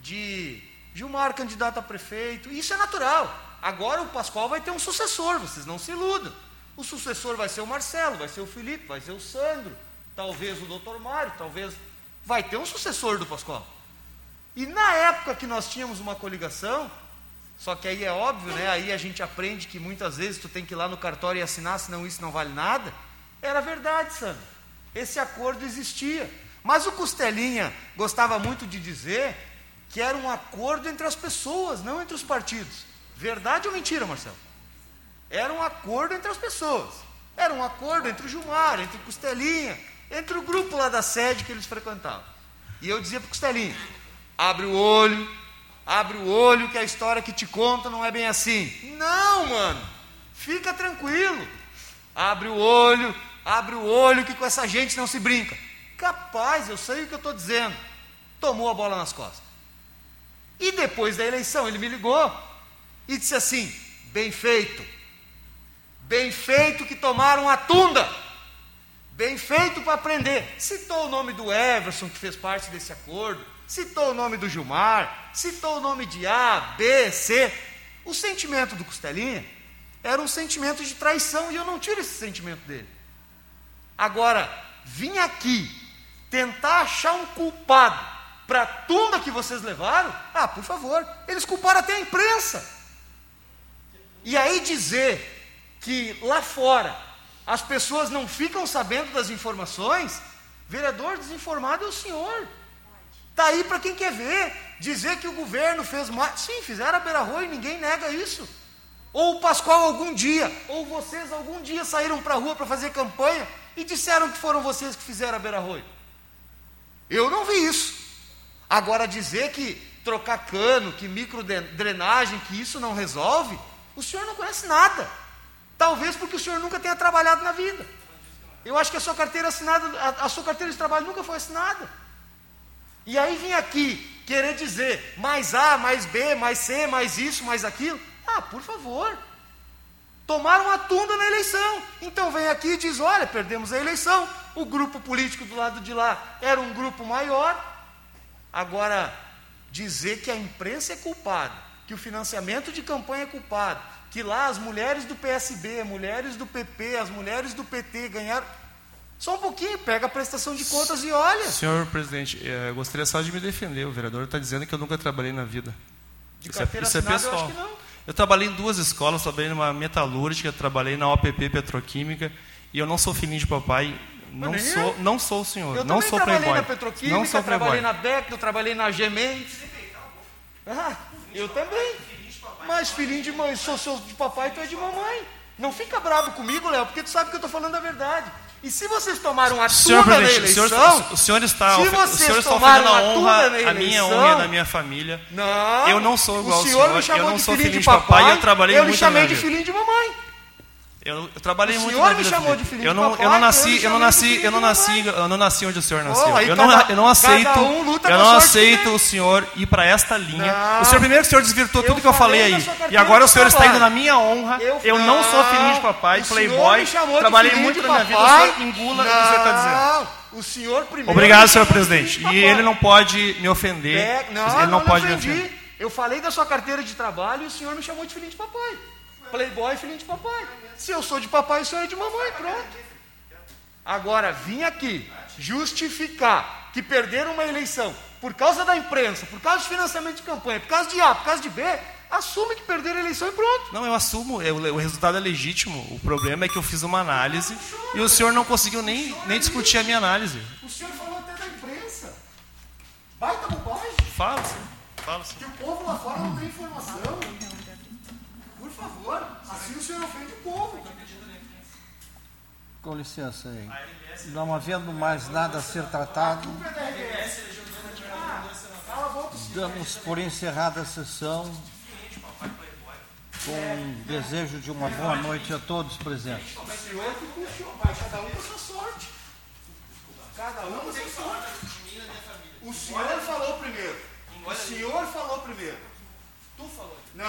de Gilmar candidato a prefeito, isso é natural. Agora o Pascoal vai ter um sucessor, vocês não se iludam. O sucessor vai ser o Marcelo, vai ser o Felipe, vai ser o Sandro, talvez o doutor Mário, talvez. Vai ter um sucessor do Pascoal. E na época que nós tínhamos uma coligação, só que aí é óbvio, né? Aí a gente aprende que muitas vezes tu tem que ir lá no cartório e assinar, senão isso não vale nada. Era verdade, Sandro. Esse acordo existia. Mas o Costelinha gostava muito de dizer que era um acordo entre as pessoas, não entre os partidos. Verdade ou mentira, Marcelo? Era um acordo entre as pessoas. Era um acordo entre o Gilmar, entre o Costelinha, entre o grupo lá da sede que eles frequentavam. E eu dizia para o Costelinha: abre o olho, abre o olho, que a história que te conta não é bem assim. Não, mano, fica tranquilo. Abre o olho, abre o olho, que com essa gente não se brinca. Capaz, eu sei o que eu estou dizendo. Tomou a bola nas costas. E depois da eleição, ele me ligou e disse assim: bem feito, bem feito que tomaram a tunda, bem feito para aprender. Citou o nome do Everson, que fez parte desse acordo, citou o nome do Gilmar, citou o nome de A, B, C. O sentimento do Costelinha era um sentimento de traição e eu não tiro esse sentimento dele. Agora, vim aqui tentar achar um culpado para a tunda que vocês levaram, ah, por favor, eles culparam até a imprensa. E aí dizer que lá fora as pessoas não ficam sabendo das informações, vereador desinformado é o senhor. Está aí para quem quer ver. Dizer que o governo fez mais. Sim, fizeram a beira e ninguém nega isso. Ou o Pascoal algum dia, ou vocês algum dia saíram para a rua para fazer campanha e disseram que foram vocês que fizeram a beira Eu não vi isso. Agora, dizer que trocar cano, que microdrenagem, que isso não resolve, o senhor não conhece nada. Talvez porque o senhor nunca tenha trabalhado na vida. Eu acho que a sua carteira assinada, a, a sua carteira de trabalho nunca foi assinada. E aí vem aqui querer dizer mais A, mais B, mais C, mais isso, mais aquilo. Ah, por favor. Tomaram a tunda na eleição. Então vem aqui e diz: olha, perdemos a eleição. O grupo político do lado de lá era um grupo maior. Agora, dizer que a imprensa é culpada, que o financiamento de campanha é culpado, que lá as mulheres do PSB, mulheres do PP, as mulheres do PT ganharam. Só um pouquinho, pega a prestação de contas e olha. Senhor presidente, eh, eu gostaria só de me defender. O vereador está dizendo que eu nunca trabalhei na vida. De isso é, isso é pessoal. Eu, acho que não. eu trabalhei em duas escolas, trabalhei numa metalúrgica, trabalhei na OPP Petroquímica, e eu não sou filhinho de papai, não sou, não sou o senhor. Eu não sou trabalhei playboy. na Petroquímica, não sou trabalhei na Beck, eu trabalhei na G Ah, eu também. Mas filhinho de mãe, sou, sou de papai, tu é de mamãe. Não fica bravo comigo, Léo, porque tu sabe que eu estou falando a verdade. E se vocês tomaram a Senhor turma na presidente, o eleição... senhor, o senhor está, se o senhor está ofendendo a honra, a minha eleição- honra e da minha família. Não. Eu não sou igual o ao senhor. senhor, me chamou eu não de sou filhinho de papai, papai, eu trabalhei Eu muito lhe chamei de filhinho de mamãe. Eu, eu trabalhei O muito senhor na me chamou de filhinho eu de não, papai, eu não nasci, eu não nasci, eu não nasci, eu não nasci onde o senhor nasceu. aí eu, não, cada- eu não aceito, um eu não aceito o senhor ir para esta linha. Não. O senhor primeiro que o senhor desvirtuou tudo Eu que eu falei aí. E agora o senhor está indo na minha honra. Eu, não sou não. filhinho de papai, O senhor playboy. me chamou de Trabalhei muito de na minha vida, o senhor engula o que o senhor está dizendo. Não, o senhor primeiro. Obrigado, senhor presidente. E ele não pode me ofender. É, não, ele não, não pode me ofender. Eu falei da sua carteira de trabalho e o senhor me chamou de filhinho de papai. Playboy, filhinho de papai. Se eu sou de papai, o senhor é de mamãe, pronto. Agora, vim aqui justificar que perderam uma eleição por causa da imprensa, por causa de financiamento de campanha, por causa de A, por causa de B, assume que perderam a eleição e pronto. Não, eu assumo, eu- o resultado é legítimo. O problema é que eu fiz uma análise e o senhor não conseguiu nem, nem discutir a minha análise. O senhor falou até da imprensa. Baita bobagem. Fala, sim. Fala, sim. Que o povo lá fora não tem informação. Favor, assim o senhor ofende o povo. Com licença aí. Não havendo mais nada a ser tratado, damos por encerrada a sessão com o desejo de uma boa noite a todos presentes. O senhor que puxou, vai cada um com a sua sorte. Cada um com a sua sorte. O senhor falou primeiro. O senhor falou primeiro. Tu falou. Não,